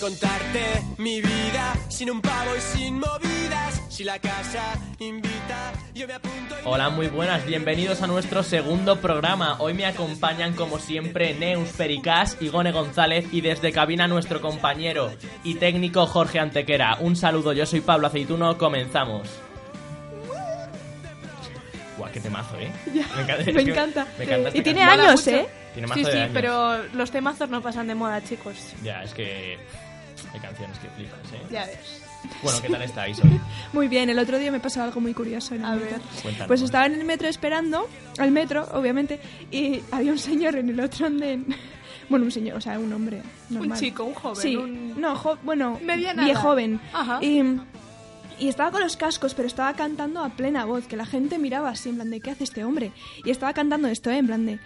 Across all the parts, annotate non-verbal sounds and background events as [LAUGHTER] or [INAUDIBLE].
Voy a contarte mi vida sin un pavo y sin movidas. Si la casa invita, yo me apunto. y Hola, muy buenas, bienvenidos a nuestro segundo programa. Hoy me acompañan como siempre Neus Pericás y Gone González y desde cabina nuestro compañero y técnico Jorge Antequera. Un saludo, yo soy Pablo Aceituno, comenzamos. Guau, qué temazo, ¿eh? [LAUGHS] Me encanta. Me encanta. Me encanta Y tiene canción. años. ¿eh? Tiene mazo Sí, de sí, años. pero los temazos no pasan de moda, chicos. Ya, es que hay canciones que flipas, ¿eh? Ya ves. Bueno, ¿qué tal estáis hoy? [LAUGHS] Muy bien, el otro día me pasó algo muy curioso en el A metro. ver. Cuéntanos. Pues estaba en el metro esperando, al metro, obviamente, y había un señor en el otro andén. [LAUGHS] Bueno, un señor, o sea, un hombre normal. Un chico, un joven. Sí, un- no, jo- bueno, edad. joven. Ajá. Y, y estaba con los cascos, pero estaba cantando a plena voz, que la gente miraba así, en plan de, ¿qué hace este hombre? Y estaba cantando esto, ¿eh? En plan de...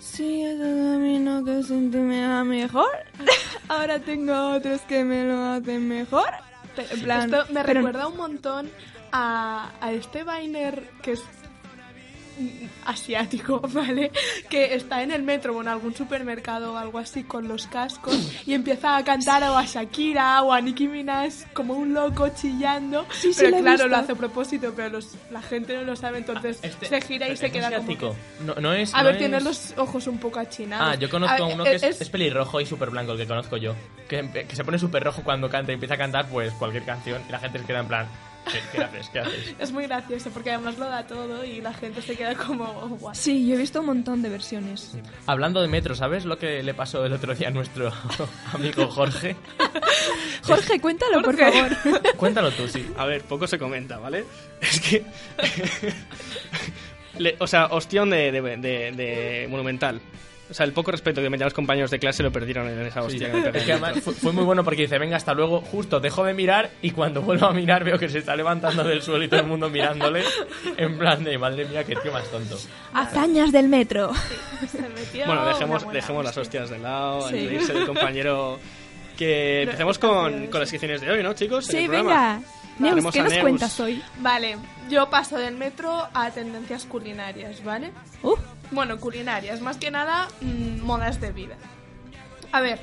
Si es el camino que siempre me va mejor, [LAUGHS] ahora tengo otros que me lo hacen mejor. Pero, En plan, Esto me pero- recuerda un montón a, a este Vainer que es [LAUGHS] asiático, [LAUGHS] ¿vale? Que está en el metro o en algún supermercado o algo así con los cascos y empieza a cantar o a Shakira o a Nicki Minaj como un loco chillando. Sí, sí, pero lo claro, lo hace a propósito, pero los- la gente no lo sabe, entonces Este- se gira y se ¿es queda como... asiático? que- No, no es... A no ver, es- tiene los ojos un poco achinados. Ah, yo conozco A- a uno que es, es- es pelirrojo y súper blanco, el que conozco yo. Que, que se pone súper rojo cuando canta y empieza a cantar pues cualquier canción y la gente se queda en plan, ¿qué, qué haces? ¿Qué haces? [LAUGHS] Es muy gracioso porque además lo da todo y la gente se queda como guau. Sí, yo he visto un montón de versiones. Hablando de metro, ¿sabes lo que le pasó el otro día a nuestro [LAUGHS] amigo Jorge? [LAUGHS] Jorge, cuéntalo, por favor. Cuéntalo tú, sí. A ver, poco se comenta, ¿vale? Es que. Le- o sea, ostión de, de, de- de monumental. O sea, el poco respeto que me los compañeros de clase lo perdieron en esa Sí, hostia. que me pegué es que además fue, fue muy bueno porque dice, venga, hasta luego, justo dejo de mirar y cuando vuelvo a mirar veo que se está levantando del suelo y todo el mundo mirándole en plan de, madre mía, qué tío más tonto. Hazañas del metro. Se metió Bueno, dejemos, dejemos las hostia. hostias de lado, Sí. del compañero. Que empecemos con, con las secciones de hoy, ¿no, chicos? En Sí, el venga. Neus, ¿qué nos Neus. cuentas hoy? Vale, yo paso del metro a tendencias culinarias, ¿vale? Uh, Bueno, culinarias, más que nada mm, modas de vida. A ver,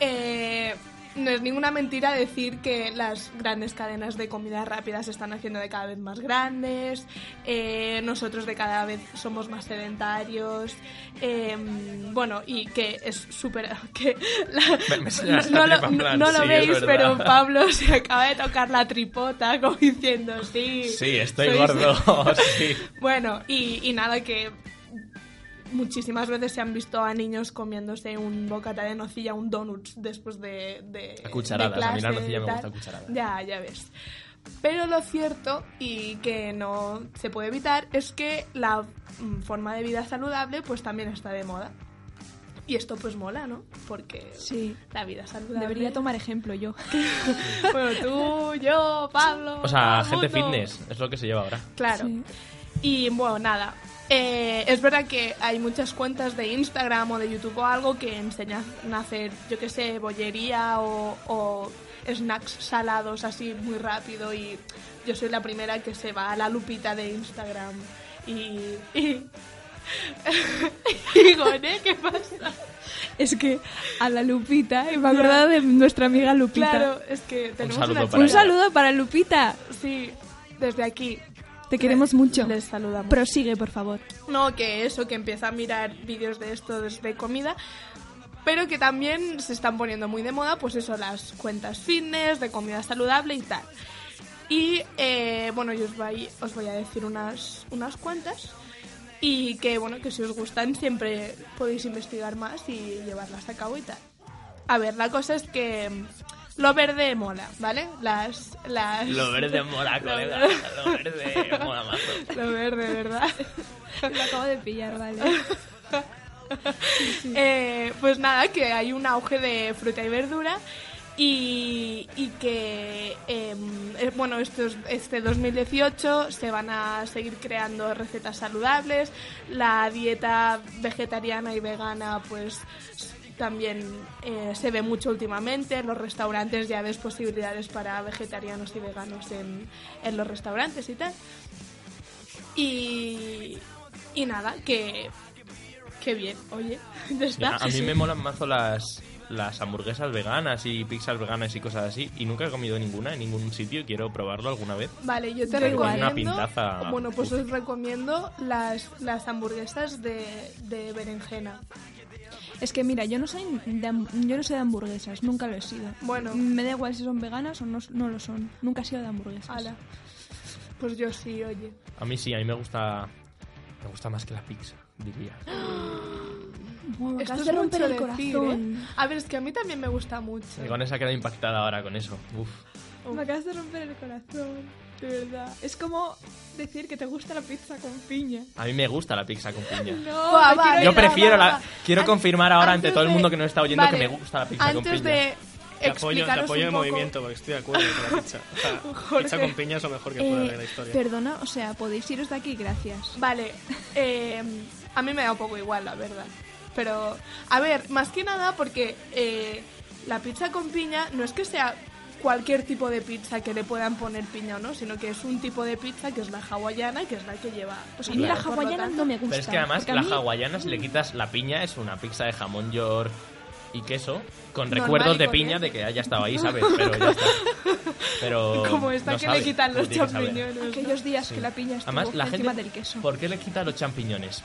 eh, no es ninguna mentira decir que las grandes cadenas de comida rápida se están haciendo de cada vez más grandes, eh, nosotros de cada vez somos más sedentarios, eh, bueno, y que es súper... [LAUGHS] que la- Me- me señalas no, lo, tripa, en plan, no lo sí, es veis, pero Pablo se acaba de tocar la tripota [LAUGHS] como diciendo, sí. Sí, estoy gordo, [LAUGHS] sí. bueno, y, y nada, que muchísimas veces se han visto a niños comiéndose un bocata de nocilla, un donut después de, de A cucharadas, de a mí la nocilla me gusta a cucharadas. Ya, ya ves. Pero lo cierto y que no se puede evitar es que la mm, forma de vida saludable pues también está de moda. Y esto pues mola, ¿no? Porque sí. la vida saludable... Debería tomar ejemplo yo. [LAUGHS] Bueno, tú, yo, Pablo... O sea, gente mundo. fitness, es lo que se lleva ahora. Claro. Sí. Y bueno, nada. Eh, es verdad que hay muchas cuentas de Instagram o de YouTube o algo que enseñan a hacer, yo qué sé, bollería o, o snacks salados así muy rápido y yo soy la primera que se va a la lupita de Instagram y... y [LAUGHS] y Goné, ¿qué pasa? Es que a la Lupita, y me he acordado de nuestra amiga Lupita. Claro, es que tenemos saludo una para Un saludo para Lupita. Sí, desde aquí. Te queremos mucho. Les saludamos. Prosigue, por favor. No, que eso, que empieza a mirar vídeos de esto desde comida. Pero que también se están poniendo muy de moda, pues eso, las cuentas fitness, de comida saludable y tal. Y eh, bueno, yo os voy, os voy a decir unas, unas cuantas. Y que bueno, que si os gustan siempre podéis investigar más y llevarlas a cabo y tal. A ver, la cosa es que lo verde mola, ¿vale? Las, las... Lo verde mola, [LAUGHS] colega. Lo verde mola mazo. Lo verde, ¿verdad? [LAUGHS] Lo acabo de pillar, vale. [LAUGHS] Eh, pues nada, que hay un auge de fruta y verdura Y, y que, em, eh, bueno, estos, este 2018 se van a seguir creando recetas saludables. La dieta vegetariana y vegana, pues también eh, se ve mucho últimamente. En los restaurantes ya ves posibilidades para vegetarianos y veganos en, en los restaurantes y tal. Y, y nada, que, que bien, oye, [LAUGHS] ya está. A, mí me molan mazo las, las hamburguesas veganas y pizzas veganas y cosas así. Y nunca he comido ninguna en ningún sitio. Quiero probarlo alguna vez. Vale, yo te Pero con una recomiendo. pintaza. Bueno, pues os recomiendo las, las hamburguesas de, de berenjena. Es que mira, yo no soy de, yo no soy de hamburguesas, nunca lo he sido. Bueno. me da igual si son veganas o no, no lo son. Nunca he sido de hamburguesas. Ala. Pues yo sí, oye. A mí sí, a mí me gusta. Me gusta más que la pizza, diría. [GASPS] Me Esto acabas es de romper mucho el decir, corazón. ¿eh? A ver, es que a mí también me gusta mucho. Y con esa queda impactada ahora con eso. Uf. Me acabas de romper el corazón, de verdad. Es como decir que te gusta la pizza con piña. A mí me gusta la pizza con piña. No, Va, va, quiero Yo prefiero va, la. Quiero confirmar ahora ante todo el mundo que nos está oyendo Vale, que me gusta la pizza con Antes piña. de Te apoyo, te apoyo poco... movimiento porque estoy de acuerdo con la pizza. O sea, [LAUGHS] Jorge. pizza con piña es lo mejor que puede haber en la Eh, historia. perdona, o sea, podéis iros de aquí, gracias. Vale, eh, a mí me da un poco igual, la verdad. Pero, a ver, más que nada porque eh, la pizza con piña no es que sea cualquier tipo de pizza que le puedan poner piña o no, sino que es un tipo de pizza que es la hawaiana, que es la que lleva... Pues a mí la hawaiana no me gusta. Pero es que además la mí- hawaiana, si le quitas la piña, es una pizza de jamón york y queso, con Normal recuerdos de piña de que haya estado ahí, ¿sabes? Pero ya está. Pero. [LAUGHS] Como esta no que sabe, le quitan los champiñones. ¿no? Aquellos días que la piña estuvo Además, la encima gente. del queso. ¿Por qué le quita los champiñones?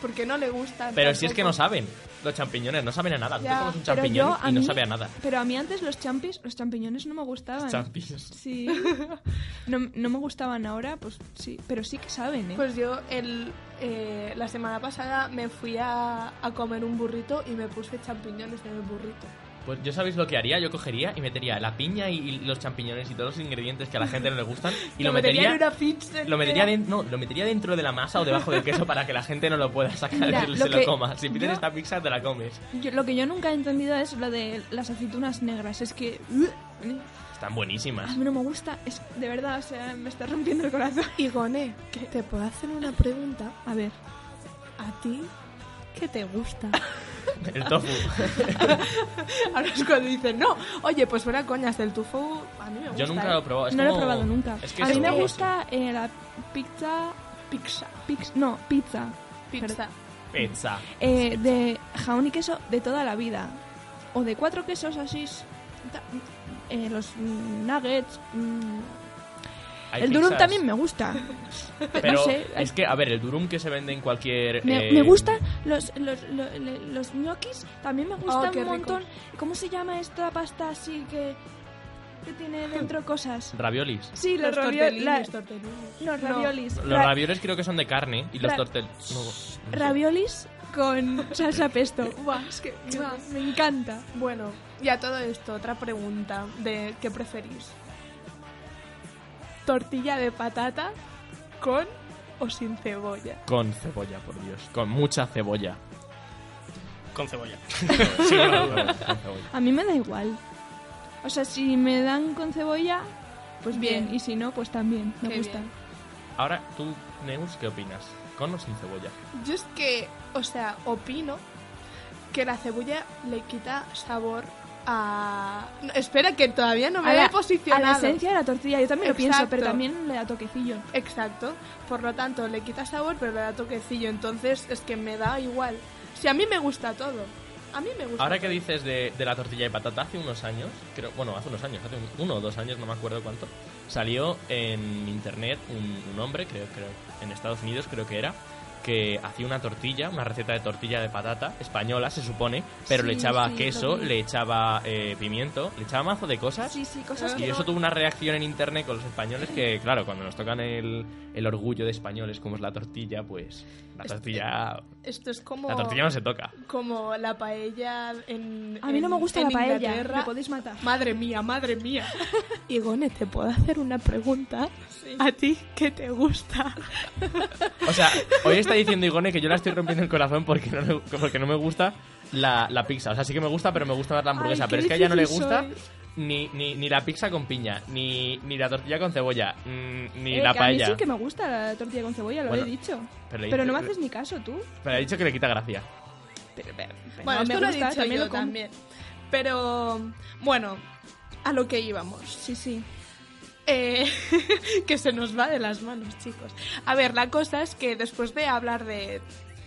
Porque no le gustan. Pero si es que no saben. Los champiñones no saben a nada. Tú Ya, comes un Pero champiñón yo, y no mí- sabe a nada. Pero a mí antes los champis, los champiñones no me gustaban. Champiñones. Sí. No, no me gustaban ahora, pues sí. Pero sí que saben, ¿eh? Pues yo el, eh, la semana pasada me fui a, a comer un burrito y me puse champiñones en el burrito. Pues yo sabéis lo que haría, yo cogería y metería la piña y, y los champiñones y todos los ingredientes que a la gente no le gustan [LAUGHS] y lo, metería en una pizza. lo metería, entera. den- no, lo metería dentro de la masa o debajo del queso para que la gente no lo pueda sacar Mira, [LAUGHS] y lo se lo coma. Si pides yo- esta pizza te la comes. Yo- lo que yo nunca he entendido es lo de las aceitunas negras. Es que... Están buenísimas. A mí no me gusta. Es de verdad, o sea, me está rompiendo el corazón. [LAUGHS] Igone, ¿te puedo hacer una pregunta? A ver. ¿A ti qué te gusta? [LAUGHS] El tofu. [LAUGHS] Ahora es cuando dicen, no, oye, pues fuera coñas, el tofu a mí me gusta. Yo nunca lo he probado. es no lo he probado nunca. Es que a mí me gusta eh, la pizza... Pizza. Pix, no, pizza. Pizza. Pizza. Eh, de jamón y queso de toda la vida. O de cuatro quesos así. eh, los nuggets. mm. Hay el durum también me gusta. Pero no sé. es que, a ver, el durum que se vende en cualquier... Me, eh, me gustan los, los, los, los ñoquis. También me gustan qué un rico. montón. ¿Cómo se llama esta pasta así que, que tiene [LAUGHS] dentro cosas? Raviolis. Sí, los, Los raviolis. tortellini, tortellini. No, raviolis. Los Ra- raviolis creo que son de carne y los tortel... no, no sé. Raviolis con [LAUGHS] salsa pesto. [LAUGHS] Buah, es que buah, me encanta. Bueno, y a todo esto, otra pregunta de ¿qué preferís? ¿Tortilla de patata con o sin cebolla? Con cebolla, por Dios. Con mucha cebolla. Con cebolla. [LAUGHS] Con cebolla. A mí me da igual. O sea, si me dan con cebolla, pues bien. Bien. Y si no, pues también. Me Qué gusta. bien. Ahora, tú, Neus, ¿qué opinas? ¿Con o sin cebolla? Yo es que, o sea, opino que la cebolla le quita sabor a... No, espera, que todavía no me a, he la, a posicionado. la esencia de la tortilla, yo también lo pienso, pero también le da toquecillo. Exacto. Por lo tanto, le quita sabor, pero le da toquecillo. Entonces, es que me da igual. Si a mí me gusta todo. A mí me gusta Ahora que todo. dices de, de la tortilla de patata, hace unos años, creo, bueno, hace unos años, hace un- uno o dos años, no me acuerdo cuánto, salió en internet un, un hombre, creo, creo, en Estados Unidos creo que era, que hacía una tortilla, una receta de tortilla de patata, española se supone, pero le echaba sí, queso, le echaba eh, pimiento, le echaba mazo de cosas. Sí, sí, cosas que Y eso no- tuvo una reacción en internet con los españoles que, claro, cuando nos tocan el, el orgullo de españoles como es la tortilla, pues la tortilla, Esto es como... la tortilla no se toca. Como la paella en. A mí no me gusta la paella, Inglaterra. me podéis matar. Madre mía, madre mía. [LAUGHS] Igone, ¿te puedo hacer una pregunta? ¿A ti qué te gusta? O sea, hoy está diciendo Igone que yo la estoy rompiendo el corazón porque no, le- porque no me gusta la, la pizza. O sea, sí que me gusta, pero me gusta más la hamburguesa. Ay, pero es que a ella no le gusta soy. Ni, ni, ni la pizza con piña, ni, ni la tortilla con cebolla, mm, ni Eh, la que a mí paella. sí que me gusta la tortilla con cebolla, lo Bueno, he dicho. pero Pero, le- no me haces ni caso tú. Pero he dicho que le quita gracia. Pero, pero- pero Bueno, no me esto lo he gusta, dicho también yo lo como. también. Pero, bueno, a lo que íbamos. Sí, sí. Eh, [LAUGHS] que se nos va de las manos, chicos. A ver, la cosa es que después de hablar de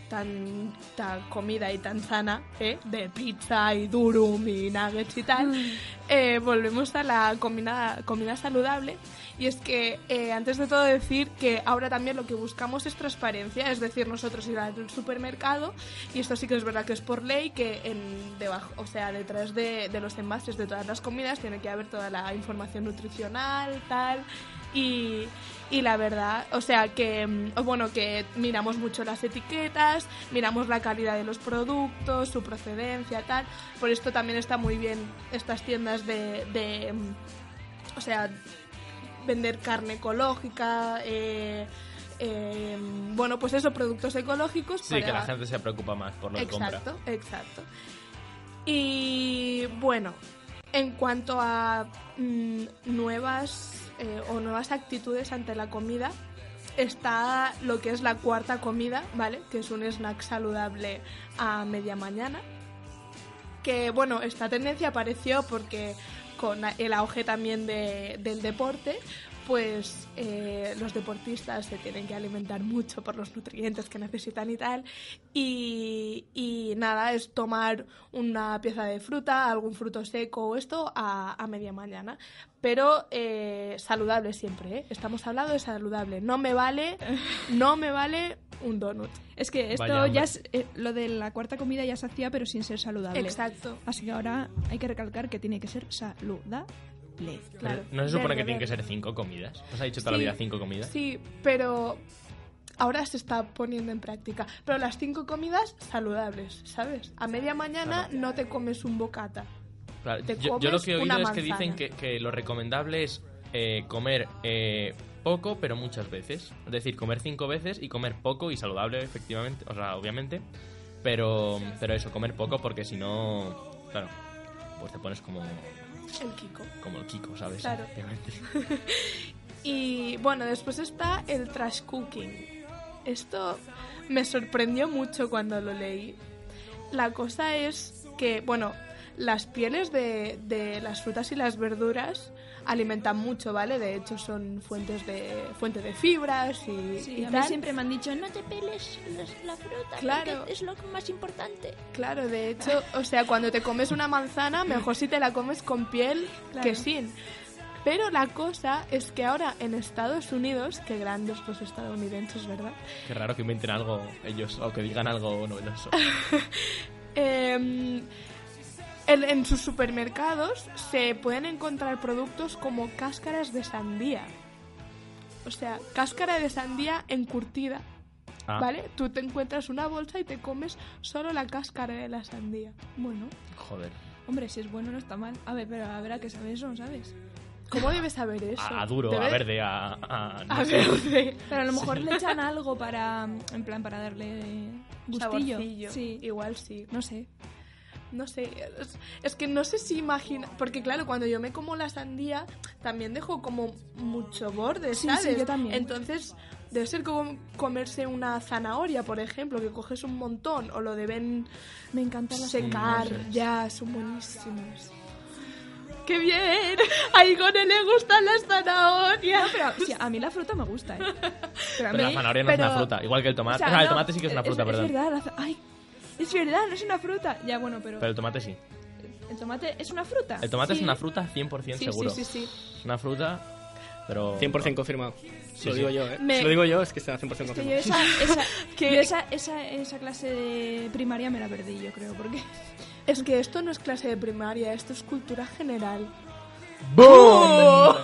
tanta comida y tan sana, ¿eh? de pizza y durum y nuggets y tal, eh, volvemos a la comida, comida saludable. Y es que, eh, antes de todo, decir que ahora también lo que buscamos es transparencia, es decir, nosotros ir al supermercado, y esto sí que es verdad que es por ley, que en debajo, o sea, detrás de, de los envases de todas las comidas tiene que haber toda la información nutricional, tal, y, y la verdad, o sea, que, mm, bueno, que miramos mucho las etiquetas, miramos la calidad de los productos, su procedencia, tal, por esto también está muy bien estas tiendas de, de mm, o sea, vender carne ecológica, eh, eh, bueno, pues eso, productos ecológicos. Sí, para- que la gente se preocupa más por lo que compra. Exacto, exacto. Y bueno, en cuanto a mm, nuevas eh, o nuevas actitudes ante la comida, está lo que es la cuarta comida, ¿vale? Que es un snack saludable a media mañana. Que bueno, esta tendencia apareció porque con el auge también de- del deporte, pues eh, los deportistas se tienen que alimentar mucho por los nutrientes que necesitan y tal. Y, y nada, es tomar una pieza de fruta, algún fruto seco o esto a, a media mañana. Pero eh, saludable siempre, ¿eh? Estamos hablando de saludable. No me vale, [LAUGHS] no me vale un donut. Es que esto Vaya, ya es, eh, lo de la cuarta comida ya se hacía, pero sin ser saludable. Exacto. Así que ahora hay que recalcar que tiene que ser saludable. Claro. ¿No se supone que tienen que ser cinco comidas? ¿Os ha dicho toda la Sí, vida cinco comidas? Sí, pero ahora se está poniendo en práctica. Pero las cinco comidas saludables, ¿sabes? A media mañana no te comes un bocata. Claro, te yo, yo lo comes que he oído es que dicen que, que lo recomendable es eh, comer eh, poco, pero muchas veces. Es decir, comer cinco veces y comer poco y saludable, efectivamente. O sea, obviamente. Pero, pero eso, comer poco porque si no, claro, pues te pones como, El Kiko. como el Kiko, ¿sabes? Claro. [LAUGHS] Y bueno, después está el trash cooking. Esto me sorprendió mucho cuando lo leí. La cosa es que, bueno, las pieles de, de las frutas y las verduras alimentan mucho, ¿vale? De hecho, son fuentes de, fuente de fibras y, Sí, y a mí tal. siempre me han dicho, no te peles la fruta, Claro. porque es lo más importante. Claro, de hecho, o sea, cuando te comes una manzana, mejor si te la comes con piel Claro. que sin. Pero la cosa es que ahora en Estados Unidos, que grandes los estadounidenses, ¿verdad? Qué raro que inventen algo ellos o que digan algo novedoso. [LAUGHS] Eh, en, en sus supermercados se pueden encontrar productos como cáscaras de sandía. O sea, cáscara de sandía encurtida. Ah, ¿Vale? Tú te encuentras una bolsa y te comes solo la cáscara de la sandía. Bueno, joder. hombre, si es bueno no está mal. A ver, pero a ver a qué sabe eso, ¿sabes? ¿Cómo debes saber [LAUGHS] eso? A, a duro, Debe- a verde, a... a- [LAUGHS] no A verde. Pero a lo mejor le echan [LAUGHS] algo para, en plan, para darle gustillo. Saborcillo. Sí, Igual sí. no sé. No sé, es, es que no sé si imagina... Porque claro, cuando yo me como la sandía, también dejo como mucho borde, Sí, ¿sabes? sí, yo también. Entonces, debe ser como comerse una zanahoria, por ejemplo, que coges un montón, o lo deben Me encantan las secar. zanahorias. Ya, son buenísimos. ¡Qué bien! A Igone le gustan las zanahorias. Pero sí, a mí la fruta me gusta, ¿eh? [LAUGHS] Pero a Pero la mí- zanahoria no es pero- una fruta, igual que el tomate. o sea, O sea, el no, tomate sí que es una fruta, es, perdón. Es verdad, la ay, es verdad, no es una fruta. Ya, bueno, pero, Pero el tomate sí. el tomate es una fruta. El tomate es una fruta 100% Sí, seguro. sí, sí, sí. Es una fruta, pero... 100% confirmado. Sí, lo sí. digo yo, ¿eh? Me- Si lo digo yo, es que está 100% Es que yo confirmado. esa, esa, [LAUGHS] [LAUGHS] Que- yo esa, esa, esa clase de primaria me la perdí, yo creo, porque... [LAUGHS] Es que esto no es clase de primaria, esto es cultura general. ¡Boom!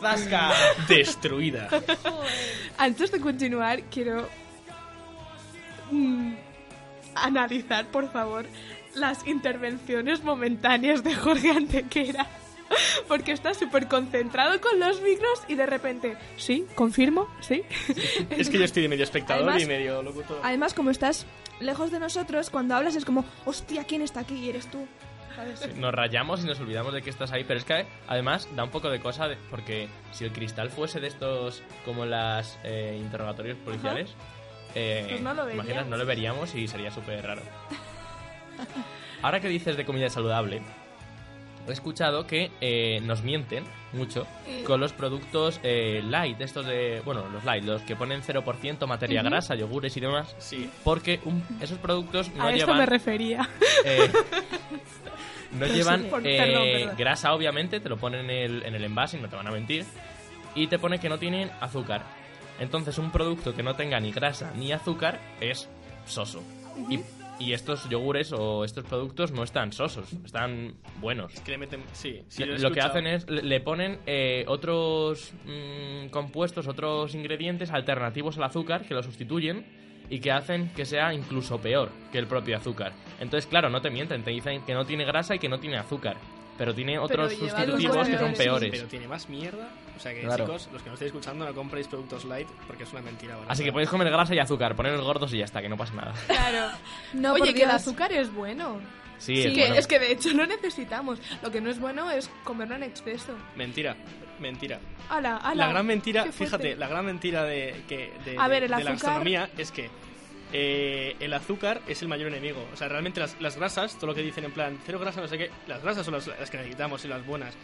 ¡Zasca! Destruida. Antes de continuar, quiero mm, analizar, por favor, las intervenciones momentáneas de Jorge Antequera. Porque está súper concentrado con los micros y de repente, sí, confirmo, sí. [LAUGHS] Es que yo estoy de medio espectador Además- y medio locutor. Además, como estás lejos de nosotros, cuando hablas es como, hostia, ¿quién está aquí? Y eres tú. Nos rayamos y nos olvidamos de que estás ahí, pero es que además da un poco de cosa, de- porque si el cristal fuese de estos como las eh, interrogatorios policiales, eh, Pues no lo imaginas, no lo veríamos y sería súper raro. [LAUGHS] Ahora que dices de comida saludable, he escuchado que eh, nos mienten mucho con los productos eh, light, estos de, bueno, los light, los que ponen 0% materia grasa, yogures y demás, Sí. porque un- esos productos no A esto llevan... me refería. Eh, [LAUGHS] no llevan Por- eh, perdón, perdón. grasa, obviamente, te lo ponen en el, en el envase y no te van a mentir. Y te pone que no tienen azúcar. Entonces, un producto que no tenga ni grasa ni azúcar es soso. y, y estos yogures o estos productos no están sosos, están buenos. Que le meten... Sí, sí, lo, que hacen es, le le ponen eh, otros mm, compuestos, otros ingredientes alternativos al azúcar que lo sustituyen y que hacen que sea incluso peor que el propio azúcar. Entonces, claro, no te mienten, te dicen que no tiene grasa y que no tiene azúcar, pero tiene otros lleva sustitutivos que son peores. Pero tiene más mierda. O sea que, Claro. chicos, los que no estáis escuchando, no compréis productos light porque es una mentira. barata. Así que podéis comer grasa y azúcar, poneros gordos y ya está, que no pasa nada. [LAUGHS] Claro. No, Oye, que el azúcar es bueno. Sí, Sí, es que- bueno. es que de hecho lo necesitamos. Lo que no es bueno es comerlo en exceso. Mentira, mentira. Ala, ala. La gran mentira, fíjate, la gran mentira de, que, de, A ver, el de la azúcar- gastronomía es que eh, el azúcar es el mayor enemigo. O sea, realmente las, las grasas, todo lo que dicen en plan, cero grasa, no sé qué, las grasas son las, las que necesitamos y las buenas.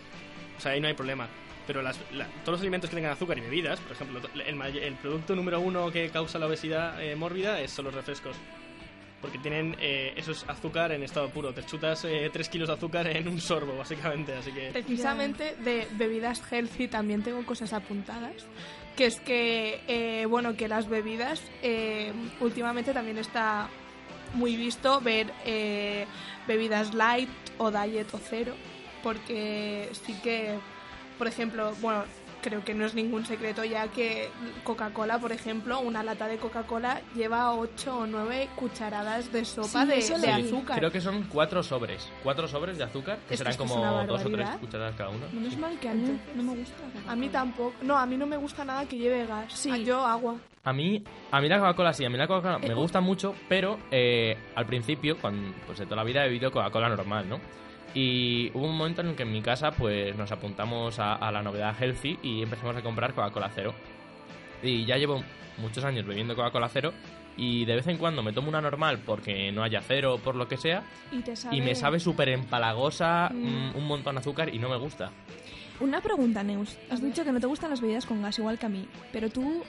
O sea, ahí no hay problema. Pero las, la- todos los alimentos que tengan azúcar y bebidas, por ejemplo, el, may- el producto número uno que causa la obesidad eh, mórbida es, son los refrescos. Porque tienen, eh, eso es azúcar en estado puro. Te chutas 3 kilos de azúcar en un sorbo, básicamente. Así que... Precisamente de bebidas healthy también tengo cosas apuntadas. Que es que, eh, bueno, que las bebidas eh, últimamente también está muy visto ver eh, bebidas light o diet o cero. Porque sí que, por ejemplo, bueno, creo que no es ningún secreto ya que Coca-Cola, por ejemplo, una lata de Coca-Cola lleva 8 o 9 cucharadas de sopa Sí, de, azúcar. Creo que son cuatro sobres. Cuatro sobres de azúcar, que serán como una dos o tres barbaridad. cucharadas cada uno. Menos mal que a mí no me gusta. A mí tampoco. No, a mí no me gusta nada que lleve gas. Sí. Ah, Yo agua. A mí, a mí la Coca-Cola sí, a mí la Coca-Cola Eh, me gusta mucho, pero eh, al principio, cuando, pues de toda la vida he bebido Coca-Cola normal, ¿no? Y hubo un momento en el que en mi casa pues nos apuntamos a, a la novedad healthy y empezamos a comprar Coca-Cola cero. Y ya llevo muchos años bebiendo Coca-Cola cero y de vez en cuando me tomo una normal porque no haya cero o por lo que sea Y te sabe... y me sabe súper empalagosa, Mm. un montón de azúcar y no me gusta. Una pregunta, Neus. Has dicho que no te gustan las bebidas con gas, igual que a mí. Pero tú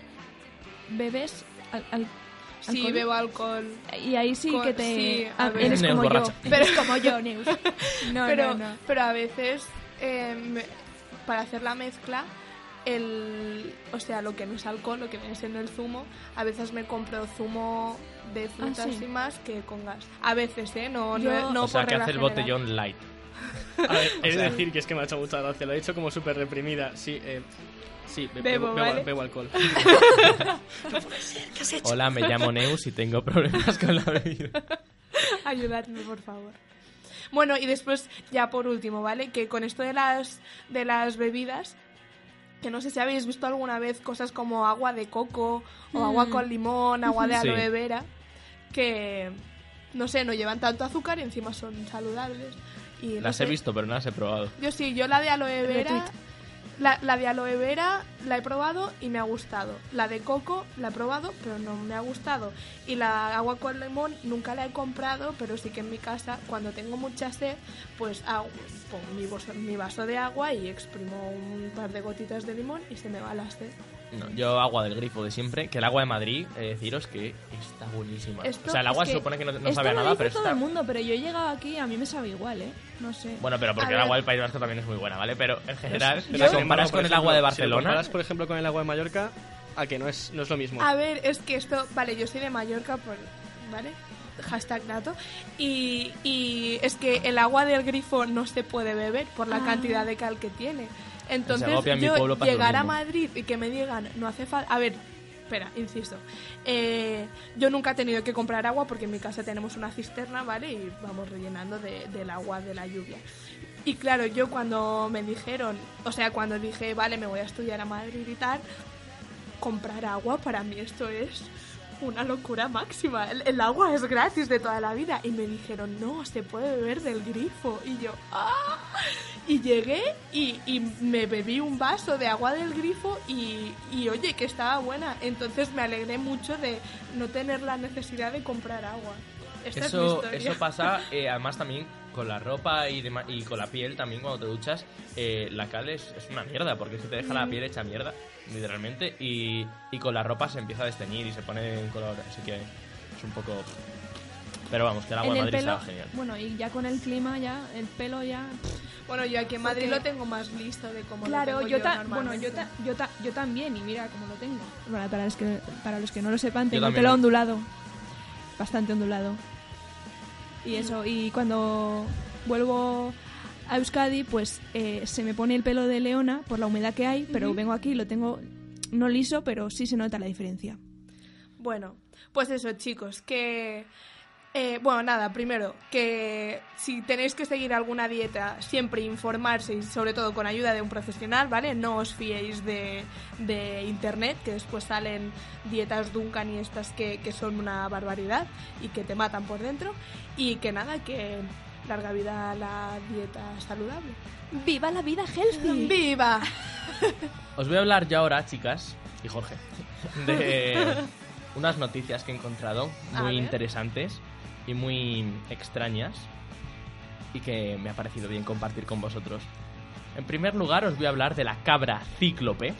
bebes al, al- Sí, alcohol? bebo alcohol. Y ahí sí Con- que te... sí, a ver. eres Neus como yo. borracha. Pero es como yo, Neus. [LAUGHS] No, pero, no, no. pero a veces, eh, me- para hacer la mezcla, el, o sea, lo que no es alcohol, lo que viene siendo el zumo, a veces me compro zumo de frutas Ah, sí. y más que con gas. A veces, ¿eh? No, Yo- no, no o sea, por que hace el general. botellón light. [LAUGHS] A ver, sea- decir que es que me ha hecho mucha gracia. Lo he hecho como súper reprimida. Sí, eh, sí, be- Bebo, bebo, ¿vale? bebo alcohol. [LAUGHS] Hola, me llamo Neus y tengo problemas con la bebida. [LAUGHS] Ayudadme, por favor. Bueno, y después, ya por último, ¿vale? Que con esto de las, de las bebidas, que no sé si habéis visto alguna vez cosas como agua de coco o agua con limón, agua de Sí. aloe vera, que, no sé, no llevan tanto azúcar y encima son saludables. Y no Las sé, he visto, pero no las he probado. Yo sí, yo la de aloe vera... Retweet. La, la de aloe vera la he probado y me ha gustado. La de coco la he probado, pero no me ha gustado. Y la agua con limón nunca la he comprado, pero sí que en mi casa, cuando tengo mucha sed, pues hago, pongo mi, mi vaso de agua y exprimo un par de gotitas de limón y se me va la sed. No, yo agua del grifo de siempre, que el agua de Madrid, eh, deciros que está buenísima. Esto o sea, el agua se supone que no, no Esto sabe a nada, dice pero todo está... el mundo, pero yo he llegado aquí y a mí me sabe igual, ¿eh? No sé. Bueno, pero porque A el ver. agua del País Vasco también es muy buena, ¿vale? Pero en general, la comparas con el agua de ejemplo, Si lo Barcelona... comparas, por ejemplo, con el agua de Mallorca, a que no es, no es lo mismo. A ver, es que esto, vale, yo soy de Mallorca, por, ¿vale? Hashtag dato. Y, y es que el agua del grifo no se puede beber por la Ah. cantidad de cal que tiene. Entonces, yo llegar a. Madrid y que me digan, no hace falta. A ver, espera, insisto. Eh, yo nunca he tenido que comprar agua porque en mi casa tenemos una cisterna, ¿vale? Y vamos rellenando de- del agua de la lluvia. Y claro, yo cuando me dijeron, o sea, cuando dije, vale, me voy a estudiar a Madrid y tal, comprar agua para mí esto es una locura máxima. El, el agua es gratis de toda la vida. Y me dijeron, no, se puede beber del grifo. Y yo, ¡ah! Y llegué y, y me bebí un vaso de agua del grifo y, y oye, que estaba buena. Entonces me alegré mucho de no tener la necesidad de comprar agua. Esta es mi Eso, historia. eso pasa eh, además también con la ropa y, dema- y con la piel también cuando te duchas. eh, la cal es, es una mierda porque se te deja la piel hecha mierda, literalmente. Y, y con la ropa se empieza a desteñir y se pone en color. Así que es un poco. Pero vamos, que el agua en de Madrid pelo, estaba genial. bueno, y ya con el clima, ya, el pelo ya... Bueno, yo aquí en Madrid Porque- lo tengo más listo de cómo lo Claro, tengo yo, yo, ta- bueno, yo, ta- yo, ta- yo también, y mira cómo lo tengo. Bueno, para, los que, para los que no lo sepan, tengo el pelo ondulado. Bastante ondulado. Y eso, y cuando vuelvo a Euskadi, pues eh, se me pone el pelo de leona por la humedad que hay, pero vengo aquí y lo tengo no liso, pero sí se nota la diferencia. Bueno, pues eso, chicos, que... eh, bueno, nada, primero, que si tenéis que seguir alguna dieta, siempre informarse y sobre todo con ayuda de un profesional, ¿vale? No os fiéis de, de internet, que después salen dietas Duncan y estas que, que son una barbaridad y que te matan por dentro. Y que nada, que larga vida a la dieta saludable. ¡Viva la vida healthy! ¡Viva! Os voy a hablar ya ahora, chicas, y Jorge, de [LAUGHS] unas noticias que he encontrado muy interesantes y muy extrañas y que me ha parecido bien compartir con vosotros. En primer lugar, os voy a hablar de la cabra cíclope,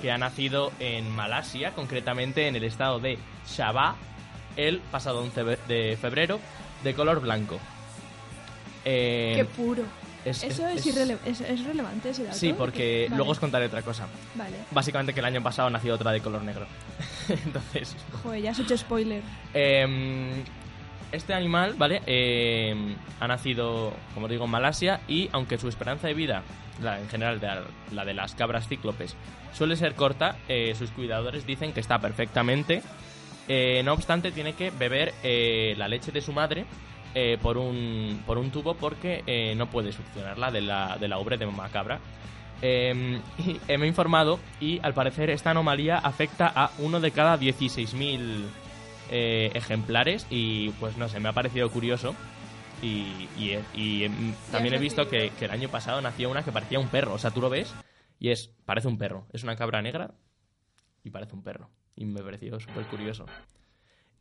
que ha nacido en Malasia, concretamente en el estado de Sabah, el pasado 11 de febrero, de color blanco. Eh, ¡Qué puro! Es- Eso es, es- irrele- es, es relevante ese dato. Sí, porque Vale, luego os contaré otra cosa. Vale. Básicamente que el año pasado nació otra de color negro. [LAUGHS] Entonces, Joder, ya has hecho spoiler. em, este animal, ¿vale? Em, ha nacido, como digo, en Malasia y aunque su esperanza de vida, la, en general de la, la de las cabras cíclopes, suele ser corta, eh, sus cuidadores dicen que está perfectamente. Eh, no obstante, tiene que beber eh, la leche de su madre eh, por, un, por un tubo porque eh, no puede succionarla de la, de la ubre de mamá cabra. Eh, [LAUGHS] y, eh, me he informado y al parecer esta anomalía afecta a uno de cada 16.000 eh, ejemplares y pues no sé, me ha parecido curioso. Y, y, y, em, también he visto que, que el año pasado nació una que parecía un perro. O sea, tú lo ves y es parece un perro. Es una cabra negra y parece un perro. Y me pareció súper curioso.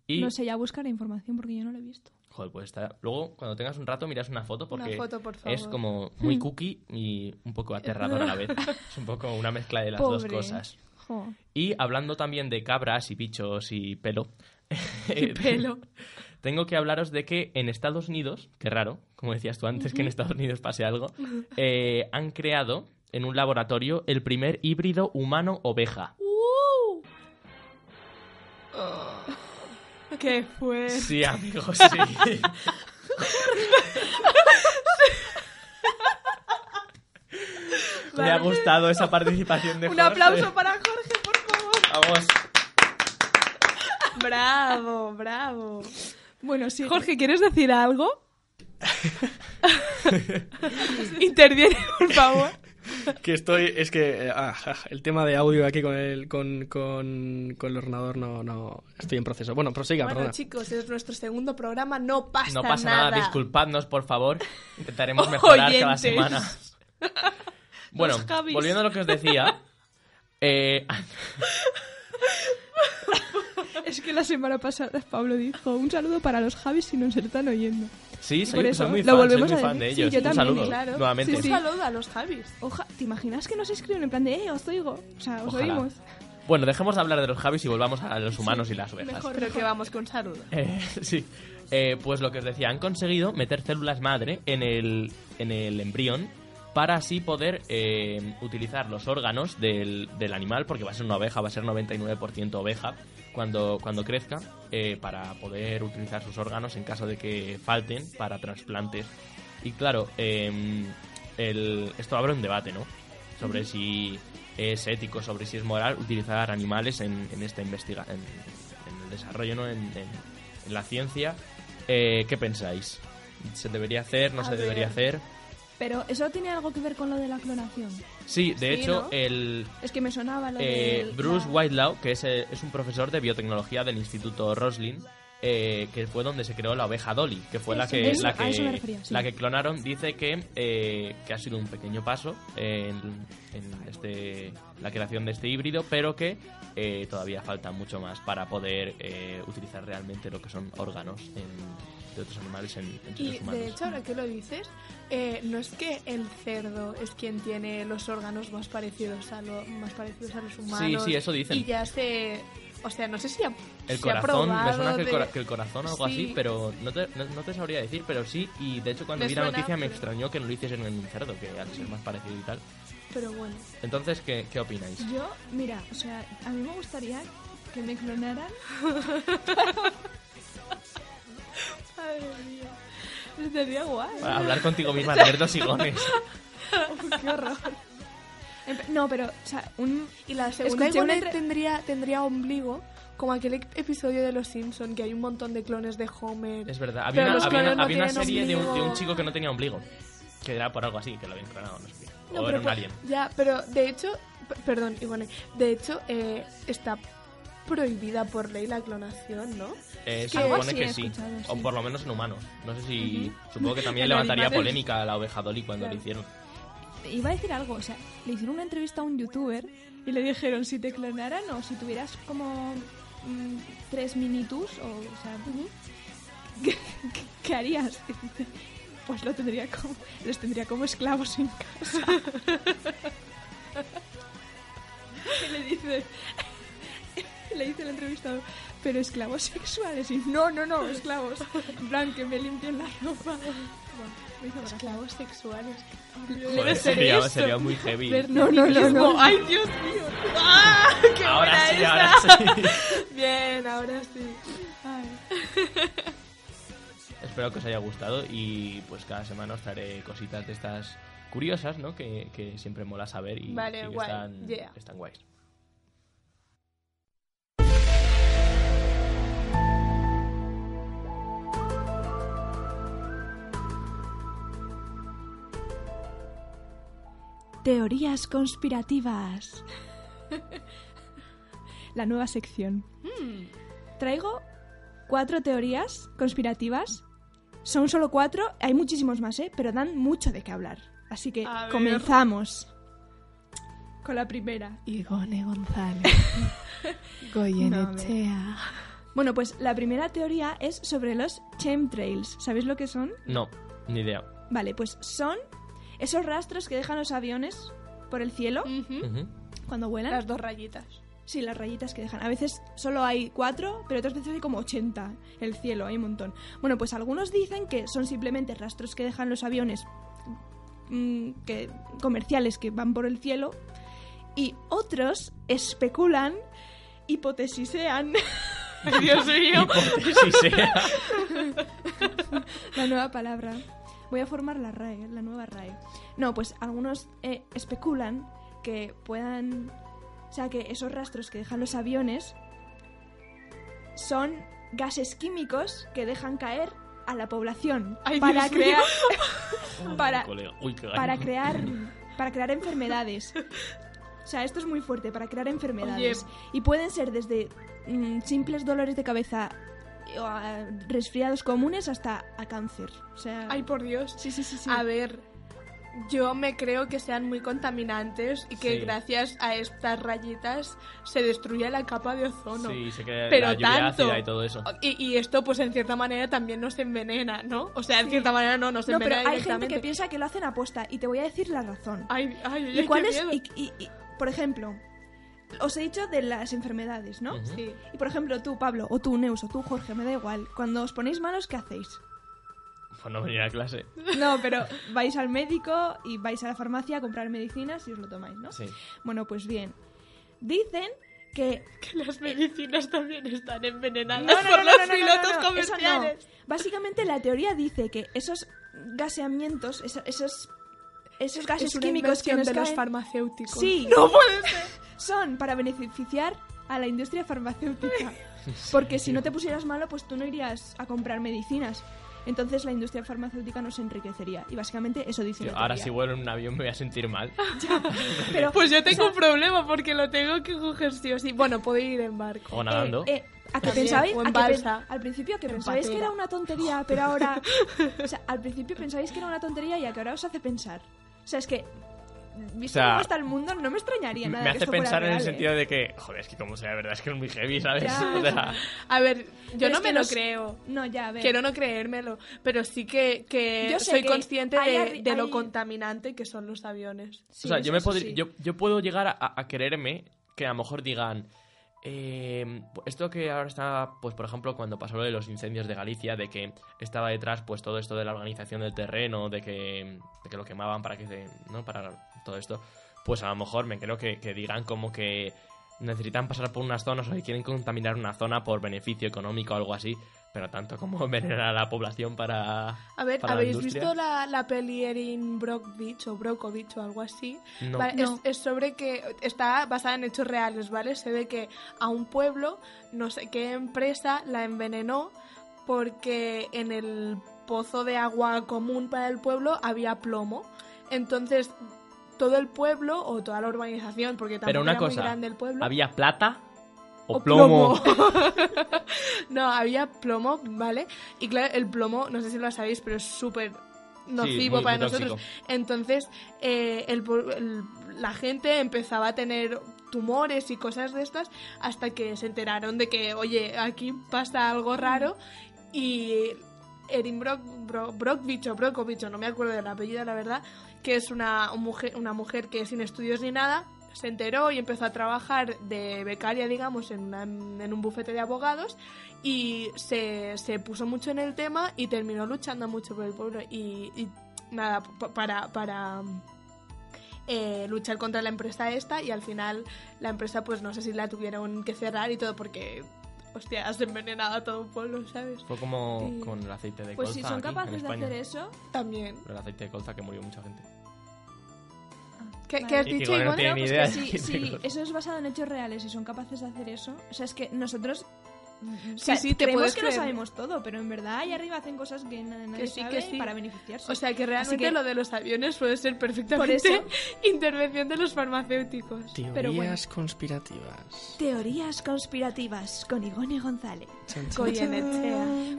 Y, No sé, ya buscaré información porque yo no lo he visto. Joder, pues está... Luego, cuando tengas un rato, miras una foto porque Una foto, por es como muy cookie y un poco aterrador a la vez. [LAUGHS] Es un poco una mezcla de las dos cosas. Jo. Y hablando también de cabras y bichos y pelo. [LAUGHS] Y pelo. [LAUGHS] Tengo que hablaros de que en Estados Unidos, qué raro, como decías tú antes, que en Estados Unidos pase algo, eh, han creado en un laboratorio el primer híbrido humano-oveja. ¡Qué fue! Sí, amigos, sí. [LAUGHS] Me ha gustado esa participación de Un Jorge. aplauso para Jorge, por favor. Vamos. Bravo, bravo. Bueno, sí. Jorge, ¿quieres decir algo? [LAUGHS] [LAUGHS] Interviene, por favor. [LAUGHS] Que estoy, es que eh, ah, el tema de audio aquí con el, con, con, con el ordenador no, no, estoy en proceso. Bueno, prosiga, Bueno, perdona. chicos, es nuestro segundo programa, no pasa No pasa nada. nada, disculpadnos, por favor. Intentaremos [LAUGHS] mejorar cada semana. [LAUGHS] Bueno, volviendo a lo que os decía. eh, Es que la semana pasada Pablo dijo un saludo para los Javis si nos están oyendo. sí, Por soy, eso, soy muy lo fan, soy volvemos muy a fan de decir. ellos. Sí, yo Un también, saludo, Claro. nuevamente. Un saludo a los Javis. Oja, ¿te imaginas que nos escriben en plan de, eh, os oigo? O sea, os Ojalá. oímos. Bueno, dejemos de hablar de los Javis y volvamos a los humanos y las ovejas. Mejor, pero que vamos con saludo. Eh, [LAUGHS] sí. Eh, pues lo que os decía, han conseguido meter células madre en el, en el embrión para así poder eh, utilizar los órganos del, del animal, porque va a ser una oveja, va a ser 99% oveja cuando, cuando crezca, eh, para poder utilizar sus órganos en caso de que falten para trasplantes. Y claro, eh, el, esto abre un debate, ¿no? Sobre si es ético, sobre si es moral utilizar animales en, en esta investiga en, en el desarrollo, ¿no? En, la ciencia. Eh, ¿Qué pensáis? ¿Se debería hacer? ¿No A se ver. debería hacer? Pero eso tiene algo que ver con lo de la clonación. Sí, de Sí, hecho, ¿no? el, Es que me sonaba lo Eh, de... Bruce la- Whitelaw, que es, eh, es un profesor de biotecnología del Instituto Roslin, eh, que fue donde se creó la oveja Dolly, que fue la que, eso, la, a eso me que, refería, sí. la que clonaron, dice que, eh, que ha sido un pequeño paso en, en este, la creación de este híbrido, pero que eh, todavía falta mucho más para poder eh, utilizar realmente lo que son órganos en- de otros animales en, en Y humanos. de hecho, ahora que lo dices, eh, no es que el cerdo es quien tiene los órganos más parecidos a lo, más parecidos a los humanos. sí, eso dicen. Y ya se, o sea, no sé si ha, El ha corazón, me probado suena que el, de- cora- que el corazón o algo Sí. así, pero no te, no, no te sabría decir, pero sí, y de hecho cuando Me vi la suena, noticia me pero- extrañó que no lo hiciesen en un cerdo, que al ser más parecido y tal. Pero bueno, Entonces, ¿qué, qué opináis? Yo, mira, o sea, a mí me gustaría que me clonaran. [LAUGHS] madre mía. Estaría guay. Hablar contigo misma, tener dos higones. Qué horror. No, pero, o sea, un... Y la segunda Escuché una igual entre- tendría, tendría ombligo, como aquel ep- episodio de Los Simpson que hay un montón de clones de Homer. Es verdad, había Pero una, los había una- clones no había una serie de un, de un chico que no tenía ombligo. Que era por algo así, que lo habían clonado, no sé qué. No, o pero era un alien. Ya, pero de hecho, perdón, Ivone, de hecho eh, está prohibida por ley la clonación, ¿no? Eh, se supone que sí, o por lo menos en humanos. No sé si. Supongo que [LAUGHS] también levantaría polémica a la oveja Dolly cuando Claro. lo hicieron. Iba a decir algo, o sea, le hicieron una entrevista a un youtuber y le dijeron si te clonaran o si tuvieras como mm, tres minitus, o, o sea, ¿qué, [LAUGHS] qué- qué harías? [LAUGHS] Pues lo tendría como, los tendría como esclavos en casa. y le dice, le dice el entrevistador, pero esclavos sexuales. Y no, no, no, esclavos. En plan, que me limpien la ropa. Bueno. Esclavos sexuales. Joder, sería, sería muy heavy. Ver No, no, no, no. ¡Ay, Dios mío! ¡Ah! ¡Qué Ahora buena sí, esa! ahora sí. [LAUGHS] Bien, ahora sí. Ay. [LAUGHS] Espero que os haya gustado y pues cada semana os traeré cositas de estas curiosas, ¿no? Que, que siempre mola saber y, Vale, y que guay, están, yeah. que están guays. Teorías conspirativas. [LAUGHS] La nueva sección. Hmm. Traigo cuatro teorías conspirativas. Son solo cuatro, hay muchísimos más, ¿eh? Pero dan mucho de qué hablar. Así que A ver. comenzamos. Con la primera. Igone González. [LAUGHS] Goyenechea. Bueno, pues la primera teoría es sobre los chemtrails. ¿Sabéis lo que son? No, ni idea. Vale, pues son esos rastros que dejan los aviones por el cielo Ujú. Cuando vuelan. Las dos rayitas. Sí, las rayitas que dejan. A veces solo hay cuatro, pero otras veces hay como 80. El cielo, hay un montón. Bueno, pues algunos dicen que son simplemente rastros que dejan los aviones mm, que, comerciales que van por el cielo. Y otros especulan, hipotesisean [LAUGHS] Dios mío. Hipótesis [LAUGHS] la nueva palabra. Voy a formar la RAE, la nueva RAE. No, pues algunos eh, especulan que puedan... O sea, que esos rastros que dejan los aviones son gases químicos que dejan caer a la población Ay, para crear [LAUGHS] [LAUGHS] para. Uy, para crear [LAUGHS] para crear enfermedades. O sea, esto es muy fuerte para crear enfermedades y pueden ser desde mm, simples dolores de cabeza a resfriados comunes hasta a cáncer. O sea, Ay, por Dios. sí, sí, sí, sí. A ver, yo me creo que sean muy contaminantes y que Sí. gracias a estas rayitas se destruye la capa de ozono. Sí, se crea Pero la lluvia tanto. ácida y todo eso. Y, y esto, pues en cierta manera también nos envenena, ¿no? O sea, en cierta manera no nos no, pero envenena hay gente que piensa que lo hacen aposta y te voy a decir la razón. Ay, ay, ay, ¿Y cuál qué es? miedo. Y, y- y, por ejemplo, os he dicho de las enfermedades, ¿no? Sí. Y por ejemplo, tú, Pablo, o tú, Neus, o tú, Jorge, me da igual. Cuando os ponéis malos, ¿qué hacéis? Por no venir a clase. No, pero vais al médico y vais a la farmacia a comprar medicinas y os lo tomáis, ¿no? Sí. Bueno, pues bien. Dicen que... Que las medicinas también están envenenadas No, no, por no, los no, no, no, pilotos no, no, eso no. comerciales. Básicamente la teoría dice que esos gaseamientos, eso- esos esos gases es una químicos que nos de los farmacéuticos. Sí. No puede ser. Son para beneficiar a la industria farmacéutica. Porque si no te pusieras malo, pues tú no irías a comprar medicinas. Entonces la industria farmacéutica no se enriquecería. Y básicamente eso dice Tío, la ahora si vuelo en un avión me voy a sentir mal. [LAUGHS] Pero, Pues yo tengo un problema porque lo tengo que coger sí o sí. Bueno, puedo ir en barco. O nadando. Eh, eh, ¿A que También, pensabais? o en a que al principio que En pensabais que era una tontería, pero ahora... o sea, al principio pensabais que era una tontería y a que ahora os hace pensar. O sea, es que... Visto O sea, cómo está el mundo, no me extrañaría me nada me que hace fuera pensar en el ¿eh? sentido de que, joder, es que como sea, la verdad es que es muy heavy, ¿sabes? Ya. [LAUGHS] O sea, A ver, yo Pero no me lo no creo. No, ya, a ver. Quiero no creérmelo, pero sí que, que Yo soy que consciente hay de, lo contaminante que son los aviones. Sí, o sea, yo, me podría- sí. yo, yo puedo llegar a, a quererme que a lo mejor digan... eh, esto que ahora está, pues por ejemplo, cuando pasó lo de los incendios de Galicia, de que estaba detrás pues todo esto de la organización del terreno, de que, de que lo quemaban para que se, ¿no? Para todo esto, pues a lo mejor me creo que, que digan como que necesitan pasar por unas zonas o que quieren contaminar una zona por beneficio económico o algo así, pero tanto como [LAUGHS] envenenar a la población para... A ver, para ¿habéis visto la, la peli Erin Brockovich o Brokovich o algo así? No. Vale, No. Es, es sobre que está basada en hechos reales, ¿vale? Se ve que a un pueblo, no sé qué empresa la envenenó porque en el pozo de agua común para el pueblo había plomo. Entonces, todo el pueblo o toda la urbanización, porque tampoco Pero una era muy grande el pueblo. ¿había plata o, o plomo? [LAUGHS] [LAUGHS] no, había plomo, ¿vale? Y claro, el plomo, no sé si lo sabéis, pero es súper nocivo muy- para muy nosotros. tóxico. Entonces, eh, el- la gente empezaba a tener tumores y cosas de estas hasta que se enteraron de que, oye, aquí pasa algo raro y Erin Brock, Bro- Brockvich o Brokovich, no me acuerdo del apellido, la verdad, que es una mujer, una mujer que sin estudios ni nada, se enteró y empezó a trabajar de becaria, digamos, en, un bufete de abogados y se, se puso mucho en el tema y terminó luchando mucho por el pueblo y, y nada, pa- para... para eh, luchar contra la empresa esta y al final la empresa pues no sé si la tuvieron que cerrar y todo porque hostia has envenenado a todo un pueblo sabes Fue como con el aceite de Pues colza si son aquí, capaces de hacer eso... también El aceite de colza que murió mucha gente. ¿qué, Vale. qué has Y- dicho igual no Ivonne? ni Pues idea que si, si eso es basado en hechos reales y son capaces de hacer eso, o sea, es que nosotros o Sí, sea, sí, te creemos puedes que creer. lo sabemos todo, pero en verdad ahí arriba hacen cosas que na- nadie sí, sabe que sí. para beneficiarse. o sea que realmente que- lo de los aviones puede ser Por perfectamente eso- [LAUGHS] intervención de los farmacéuticos Teorías Pero bueno. conspirativas. Teorías conspirativas con Igone González.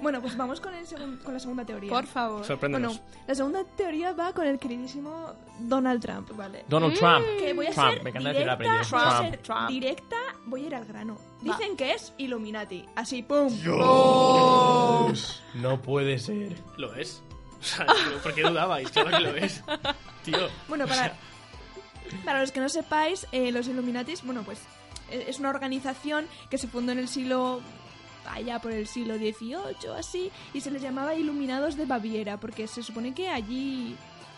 Bueno, pues vamos con, el con la segunda teoría. por favor Sorpréndenos. Bueno, la segunda teoría va con el queridísimo Donald Trump, ¿vale? Donald Trump. Que voy a Trump, ser me encanta decir apellido. voy a ser Trump. directa, voy a ir al grano. Dicen que es Illuminati, así, ¡pum! No puede ser. Lo es. O sea, ¿por qué dudabais? Claro que lo es. Tío. Bueno, para, para los que no sepáis, eh, los Illuminatis, bueno, pues eh, es una organización que se fundó en el siglo allá por el siglo XVIII así y se les llamaba Iluminados de Baviera porque se supone que allí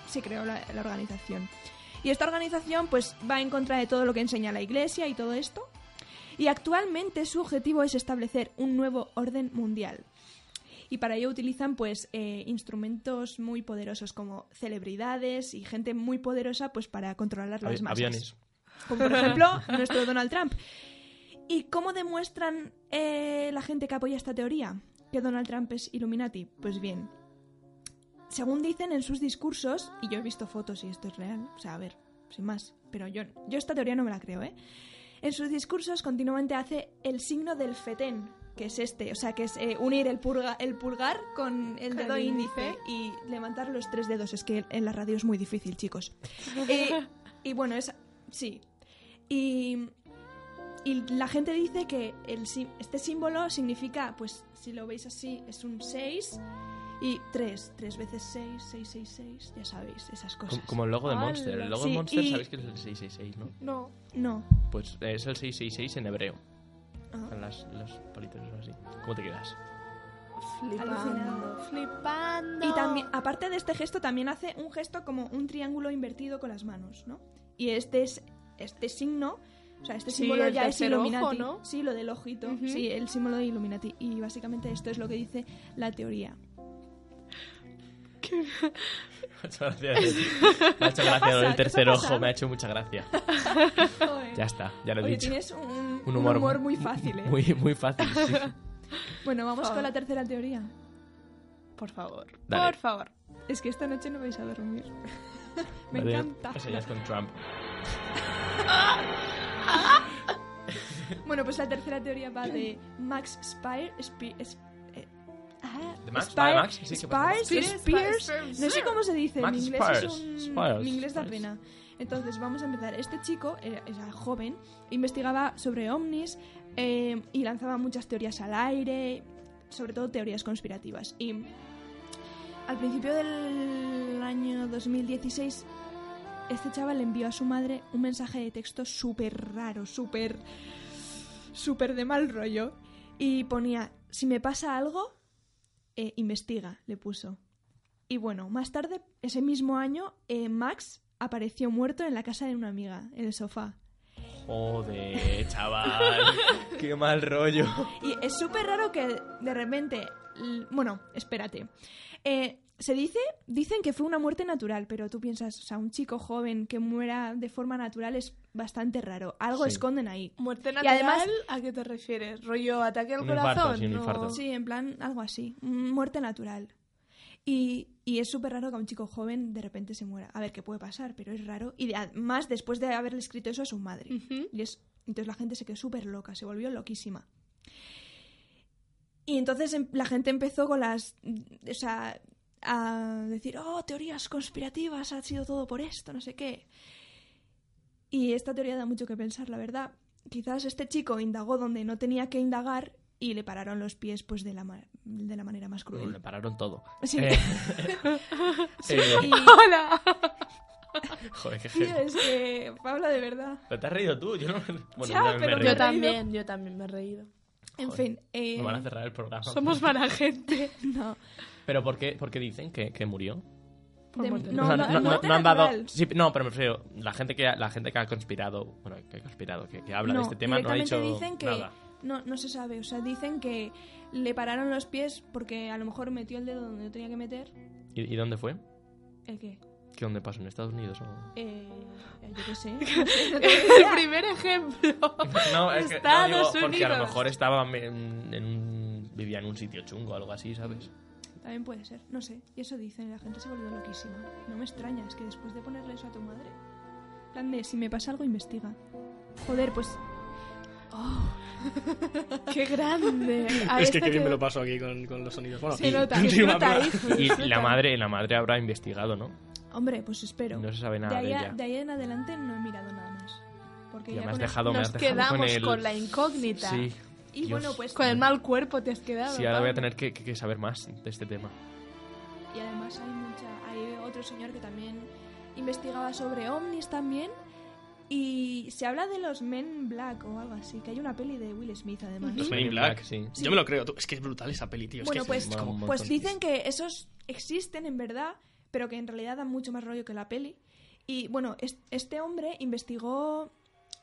se creó la, la organización y esta organización pues va en contra de todo lo que enseña la Iglesia y todo esto y actualmente su objetivo es establecer un nuevo orden mundial y para ello utilizan pues eh, instrumentos muy poderosos como celebridades y gente muy poderosa pues para controlar las Avi- masas. aviones. Como por ejemplo [LAUGHS] nuestro Donald Trump. ¿Y cómo demuestran eh, la gente que apoya esta teoría que Donald Trump es Illuminati? Pues bien, según dicen en sus discursos, y yo he visto fotos y esto es real, o sea, a ver, sin más, pero yo, yo esta teoría no me la creo, ¿eh? En sus discursos continuamente hace el signo del fetén, que es este, o sea, que es eh, unir el, purga- el pulgar con el dedo índice y levantar los tres dedos. Es que en la radio es muy difícil, chicos. [LAUGHS] Eh, y bueno, es... Sí. Y, y la gente dice que el, este símbolo significa, pues si lo veis así, es un 6 y 3. 3 veces 6, 6, 6, 6, ya sabéis, esas cosas. Como, como el logo de. Monster. El logo Sí, de Monster, y- sabéis que es el 666, ¿no? no No. Pues es el 666 en hebreo. Ah. Con las, los palitos así. ¿Cómo te quedas? flipando flipando Y también, aparte de este gesto, también hace un gesto como un triángulo invertido con las manos, ¿no? Y este es este signo, o sea, este Sí, símbolo el ya es tercer ojo, Illuminati. ¿no? Sí, lo del ojito. Sí, el símbolo de Illuminati. Y básicamente esto es lo que dice la teoría. hecho [LAUGHS] gracia. Me ha hecho gracia lo del pasa? ¿Qué te tercer ojo, me ha hecho mucha gracia. Joder. Ya está, ya lo he Oye, dicho. tienes un, Un un humor, muy fácil, ¿eh? Muy, muy fácil, sí. [LAUGHS] Bueno, vamos con la tercera teoría. Por favor. Dale. Por favor. Es que esta noche no vais a dormir. [LAUGHS] Me encanta. Enseñas con Trump. [LAUGHS] Bueno, pues la tercera teoría va de Max Spire. Spi- es- eh, ah, ¿De Max? Spire- Ah, de Max, sí, ¿qué pasa? Spires, Spears, Spears, Spears. no sé cómo se dice, Max en inglés Spires, es un... Spires, Mi inglés da Spires. pena. Entonces, vamos a empezar. Este chico era, era joven, investigaba sobre ovnis eh, y lanzaba muchas teorías al aire, sobre todo teorías conspirativas. Y al principio del año 2016, este chaval le envió a su madre un mensaje de texto súper raro, súper... súper de mal rollo. Y ponía, si me pasa algo, eh, investiga, le puso. Y bueno, más tarde, ese mismo año, eh, Max apareció muerto en la casa de una amiga, en el sofá. Joder, chaval. [LAUGHS] Qué mal rollo. Y es súper raro que de repente... Bueno, espérate. Eh, se dice, dicen que fue una muerte natural, pero tú piensas, o sea, un chico joven que muera de forma natural es bastante raro. Algo Sí. esconden ahí. Muerte Y natural, además- ¿a qué te refieres? ¿Rollo ataque al Un corazón? infarto, sí, un No. infarto. Sí, en plan, algo así. Muerte natural. Y, y es súper raro que un chico joven de repente se muera. A ver qué puede pasar, pero es raro. Y de- además, después de haberle escrito eso a su madre. Y es, entonces la gente se quedó súper loca, se volvió loquísima. Y entonces em- la gente empezó con las. O sea, a decir, oh, teorías conspirativas, ha sido todo por esto, no sé qué. Y esta teoría da mucho que pensar, la verdad. Quizás este chico indagó donde no tenía que indagar y le pararon los pies pues de la, ma- de la manera más Bueno, le cruel. pararon todo. Sí. Eh, [LAUGHS] Sí, eh, y- [LAUGHS] ¡Hola! [LAUGHS] Joder, qué tío, es que Pablo, de verdad. Pero te has reído tú, yo no. Bueno, Ya, me- me pero he Yo también, yo también me he reído. En Joder, fin. eh, Me van a cerrar el programa. Somos mala gente. no. ¿Pero por qué, por qué dicen que, que murió? De- no, O sea, no, no, no- muerte no han dado. sí, no, pero me refiero. La gente que, la gente que ha conspirado. Bueno, que ha conspirado, que, que habla de No, este tema, no ha dicho dicen que nada. no, no se sabe. O sea, dicen que le pararon los pies porque a lo mejor metió el dedo donde no tenía que meter. ¿Y, y dónde fue? ¿El qué? ¿Qué dónde pasó? ¿En Estados Unidos? O... Eh, yo qué [LAUGHS] sé. El primer ejemplo. No, es que no, Estados digo, porque a lo Unidos. mejor estaba en, en vivía en un sitio chungo o algo así, ¿sabes? También puede ser. No sé. Y eso dicen. y La gente se volvió loquísima. No me extraña. Es que después de ponerle eso a tu madre... plan de, si me pasa algo, investiga. Joder, pues... [LAUGHS] ¡Qué grande! [LAUGHS] A es que qué bien me lo paso aquí con, con los sonidos. Bueno, Se nota, [LAUGHS] se nota. Y se la nota. madre, la madre habrá investigado, ¿no? Hombre, pues espero. No se sabe de, nada ahí de ella. de ahí en adelante no he mirado nada más. Porque Ya me has con el- dejado, me Nos has dejado quedamos con con, el... la incógnita. Sí, Y Dios. bueno, pues... Con el mal cuerpo te has quedado. sí, ahora voy a tener que, que- que saber más de este tema. Y además hay mucha, hay otro señor que también investigaba sobre ovnis también y se habla de los Men Black o algo así, que hay una peli de Will Smith además. Los Men Black. Black, sí. Yo me lo creo. tú- Es que es brutal esa peli, tío. Es Bueno, que pues, pues dicen que esos existen en verdad, pero que en realidad dan mucho más rollo que la peli. Y bueno, es- este hombre investigó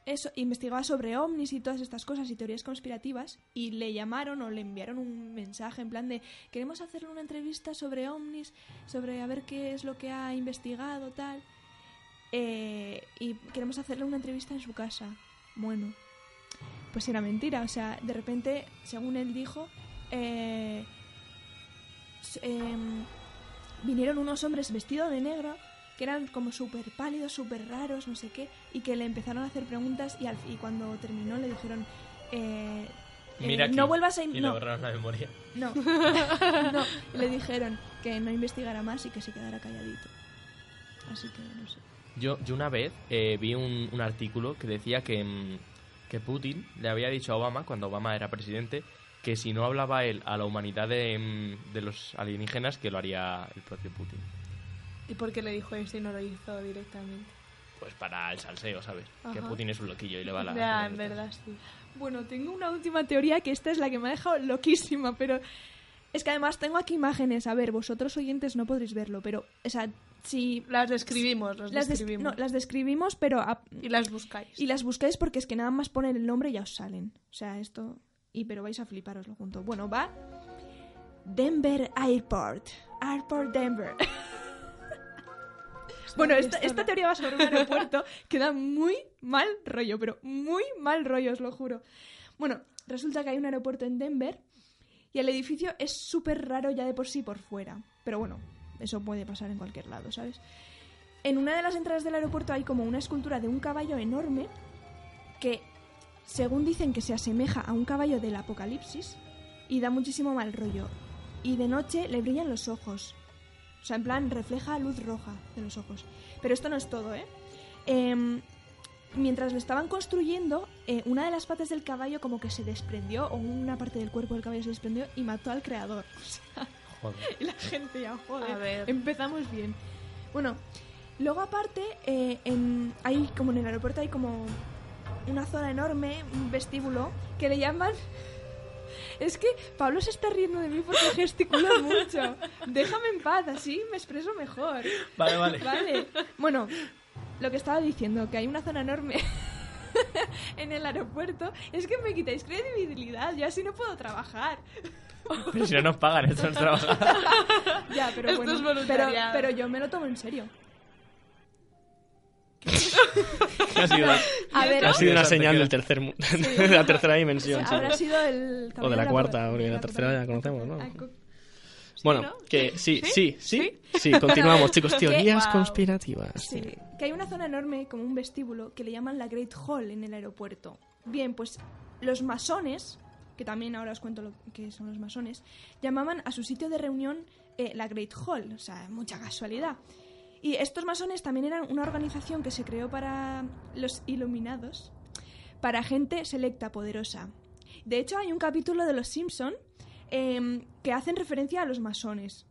eso, investigaba sobre ovnis y todas estas cosas y teorías conspirativas y le llamaron o le enviaron un mensaje en plan de queremos hacerle una entrevista sobre ovnis, sobre a ver qué es lo que ha investigado tal eh, y queremos hacerle una entrevista en su casa. Bueno, pues era mentira, o sea, de repente, según él dijo, eh, em, vinieron unos hombres vestidos de negro que eran como súper pálidos, súper raros, no sé qué, y que le empezaron a hacer preguntas y, al, y cuando terminó le dijeron, eh, eh, Mira aquí. no vuelvas a... Y le no, borraron la memoria. no, [LAUGHS] [LAUGHS] no, le dijeron que no investigara más y que se quedara calladito. Así que no sé. Yo, yo una vez eh, vi un, un artículo que decía que, mm, que Putin le había dicho a Obama, cuando Obama era presidente, que si no hablaba él a la humanidad de, mm, de los alienígenas, que lo haría el propio Putin. ¿Y por qué le dijo eso y no lo hizo directamente? Pues para el salseo, ¿sabes? Que Ajá. Putin es un loquillo y le va la... ya, en verdad, sí. Bueno, tengo una última teoría que esta es la que me ha dejado loquísima, pero es que además tengo aquí imágenes. A ver, vosotros oyentes no podréis verlo, pero, o sea, si Las describimos, las las, des- describimos. no, las describimos, pero a- Y las buscáis. y las buscáis porque es que nada más ponen el nombre y ya os salen. O sea, esto y pero vais a fliparoslo junto. Bueno, va Denver Airport, Airport Denver. [LAUGHS] Bueno, esta, teoría va sobre un [LAUGHS] aeropuerto que da muy mal rollo, pero muy mal rollo, os lo juro. Bueno, resulta que hay un aeropuerto en Denver y el edificio es súper raro ya de por sí por fuera. Pero bueno, eso puede pasar en cualquier lado, ¿sabes? En una de las entradas del aeropuerto hay como una escultura de un caballo enorme que, según dicen, que se asemeja a un caballo del apocalipsis y da muchísimo mal rollo. Y de noche le brillan los ojos. O sea, en plan, refleja luz roja de los ojos. Pero esto no es todo, ¿eh? Em, mientras lo estaban construyendo, eh, una de las patas del caballo como que se desprendió, o una parte del cuerpo del caballo se desprendió y mató al creador. [LAUGHS] O sea, Joder. y la gente ya, joder, A ver. empezamos bien. Bueno, luego aparte, eh, en, hay como en el aeropuerto hay como una zona enorme, un vestíbulo, que le llaman... Es que Pablo se está riendo de mí porque gesticula mucho. Déjame en paz, así me expreso mejor. Vale, vale. Vale. Bueno, lo que estaba diciendo, que hay una zona enorme [LAUGHS] en el aeropuerto, es que me quitáis credibilidad, yo así no puedo trabajar. Pero si no nos pagan, esto no es trabajar. Ya, pero Esto bueno, es pero, voluntariado. pero yo me lo tomo en serio. ¿Qué [LAUGHS] ha sido? A ver, Ha sido una señal del tercer mu- [LAUGHS] de la tercera dimensión. sí. habrá sido el... O de la cuarta, por- porque la tercera ya también. conocemos, ¿no? Bueno, ¿no? que sí, sí, ¿Sí? sí, continuamos, [LAUGHS] chicos. Teorías conspirativas. Sí, que hay una zona enorme, como un vestíbulo, que le llaman la Great Hall en el aeropuerto. Bien, pues los masones, que también ahora os cuento lo que son los masones, llamaban a su sitio de reunión eh, la Great Hall, o sea, mucha casualidad. Y estos masones también eran una organización que se creó para los iluminados, para gente selecta, poderosa. De hecho, hay un capítulo de Los Simpson em, que hacen referencia a los masones.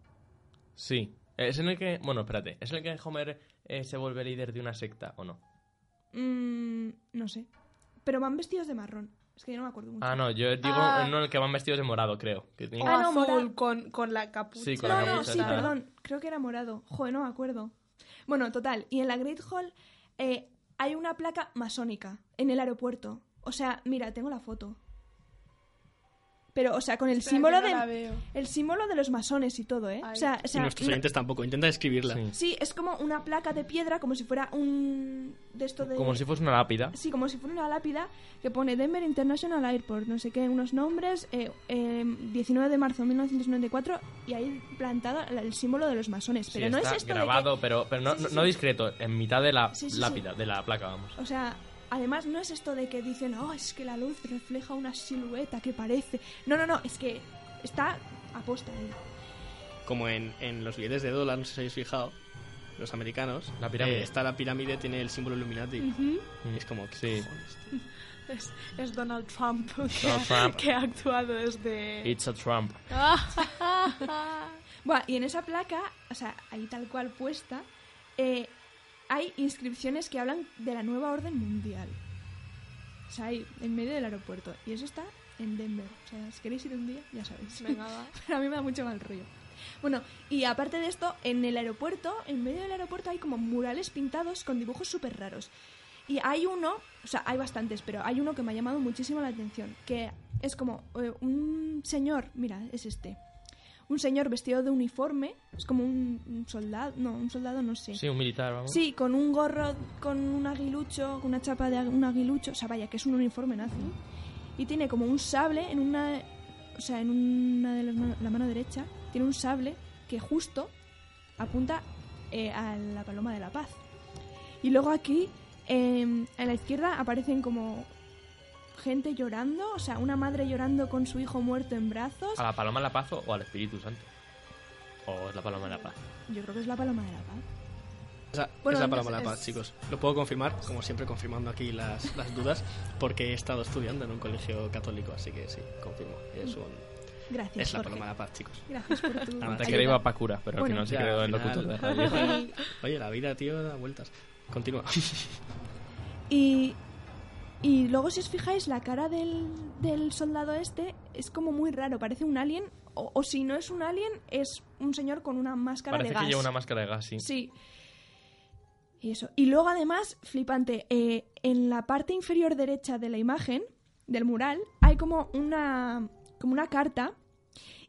Sí. Es en el que. Bueno, espérate. ¿Es en el que Homer eh, se vuelve líder de una secta o no? Mm, no sé. Pero van vestidos de marrón. Es que yo no me acuerdo mucho. Ah, no, yo digo Ah. en el que van vestidos de morado, creo. Que Ah, no, azul con, con la capucha. Sí, con no, la no, capucha sí, perdón. Creo que era morado. Joder, no me acuerdo. Bueno, total. Y en la Great Hall eh, hay una placa masónica en el aeropuerto. O sea, mira, tengo la foto. Pero, o sea, con el Espera, símbolo que no de el símbolo de los masones y todo, ¿eh? Ay. O sea, o Y nuestros no- oyentes tampoco. Intenta escribirla. Sí. sí, es como una placa de piedra, como si fuera un de esto de Como si fuese una lápida. Sí, como si fuera una lápida que pone Denver International Airport, no sé qué, unos nombres, eh, eh, 19 de marzo de 1994, y ahí plantado el, el símbolo de los masones. Sí, Pero no es está esto de grabado, pero, pero no, Sí, sí, no- no sí. discreto. En mitad de la Sí, sí, sí. lápida, de la placa, vamos. que... O sea, además no es esto de que dicen, oh, es que la luz refleja una silueta que parece... No, no, no, es que está aposta ahí. Como en, en los billetes de dólar, no sé si habéis fijado, los americanos. La pirámide. eh, está la pirámide, tiene el símbolo Illuminati. Y es como, ¿qué Sí. [LAUGHS] Es, es Donald Trump, que, Donald Trump. que ha actuado desde... It's a Trump. [LAUGHS] Buah, y en esa placa, o sea, ahí tal cual puesta, eh, hay inscripciones que hablan de la nueva orden mundial. O sea, ahí, en medio del aeropuerto. Y eso está en Denver. O sea, si queréis ir un día, ya sabéis. Venga, [LAUGHS] va. Pero a mí me da mucho mal rollo. Bueno, y aparte de esto, en el aeropuerto, en medio del aeropuerto hay como murales pintados con dibujos súper raros. Y hay uno, o sea, hay bastantes, pero hay uno que me ha llamado muchísimo la atención, que es como eh, un señor, mira, es este. Un señor vestido de uniforme, es como un, un soldado, no, un soldado no sé. Sí, un militar, vamos. Sí, con un gorro, con un aguilucho, con una chapa de un aguilucho, o sea, vaya, que es un uniforme nazi. Y tiene como un sable en una, o sea, en una de las la mano derecha, tiene un sable que justo apunta eh, a la paloma de la paz. Y luego aquí, eh, a la izquierda, aparecen como gente llorando, o sea, una madre llorando con su hijo muerto en brazos. ¿A la paloma de la paz o al Espíritu Santo? ¿O es la paloma de la paz? Yo creo que es la paloma de la paz. Esa Bueno, es la palabra de la es- paz, chicos. Lo puedo confirmar, como siempre confirmando aquí las, las dudas, porque he estado estudiando en un colegio católico, así que sí, confirmo. Es, un- Gracias, es la Jorge. palabma de la paz, chicos. Gracias por tu [LAUGHS] Nada, que iba para cura, pero Bueno. al final se quedó en locutor de final. radio. [LAUGHS] Oye, la vida, tío, da vueltas. Continúa. Y, y luego, si os fijáis, la cara del, del soldado este es como muy raro, parece un alien, o, o si no es un alien, es un señor con una máscara Parece de que gas. lleva una máscara de gas, sí. Sí. Y eso. Y luego, además, flipante, eh, en la parte inferior derecha de la imagen, del mural, hay como una, como una carta.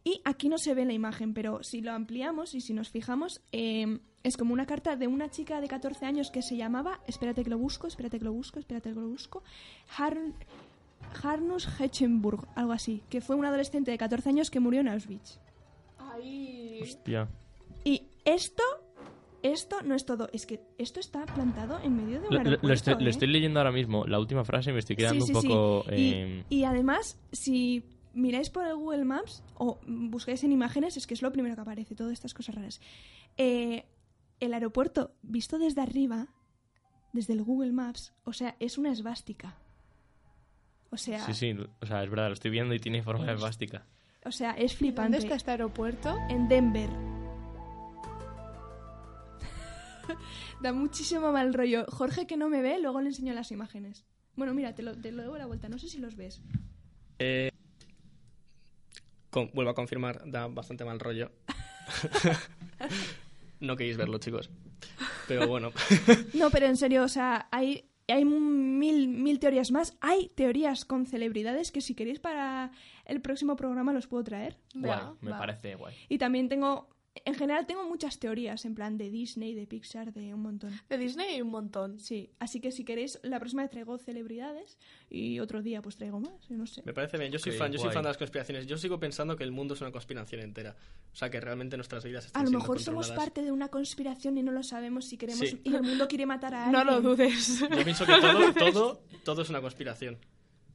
Y aquí no se ve la imagen, pero si lo ampliamos y si nos fijamos, eh, es como una carta de una chica de 14 años que se llamaba, espérate que lo busco, espérate que lo busco, espérate que lo busco, Har Harnus Hechenburg, algo así, que fue un adolescente de 14 años que murió en Auschwitz. Ahí. Hostia. Y esto, esto no es todo, es que esto está plantado en medio de un Lo, lo- aeropuerto. lo estoy, lo ¿eh? estoy leyendo ahora mismo, la última frase, y me estoy quedando Sí, un poco... sí. Y, eh, y además, si miráis por el Google Maps o buscáis en imágenes, es que es lo primero que aparece, todas estas cosas raras. Eh, el aeropuerto, visto desde arriba, desde el Google Maps, o sea, es una esvástica. O sea, Sí, sí, o sea, es verdad, lo estoy viendo y tiene forma de esvástica. o sea, es ¿Dónde flipante. está este aeropuerto? En Denver. [LAUGHS] da muchísimo mal rollo. Jorge, que no me ve, luego le enseño las imágenes. Bueno, mira, te lo, te lo doy la vuelta. No sé si los ves. Eh, con- vuelvo a confirmar, da bastante mal rollo. [LAUGHS] no queréis verlo, chicos. Pero bueno, [LAUGHS] No, pero en serio, o sea, hay, hay mil, mil teorías más. Hay teorías con celebridades que si queréis para el próximo programa los puedo traer. Guay, Va, me va. parece guay. Y también tengo, en general tengo muchas teorías, en plan de Disney, de Pixar, de un montón. De Disney hay un montón. Sí, así que si queréis, la próxima vez traigo celebridades y otro día pues traigo más, yo no sé. me parece bien. Yo soy Qué fan, yo soy fan de las conspiraciones. Yo sigo pensando que el mundo es una conspiración entera. O sea, que realmente nuestras vidas A están lo siendo mejor somos parte de una conspiración y no lo sabemos si queremos Sí. y el mundo quiere matar a No alguien. lo dudes. Yo pienso que todo, [LAUGHS] todo, todo es una conspiración.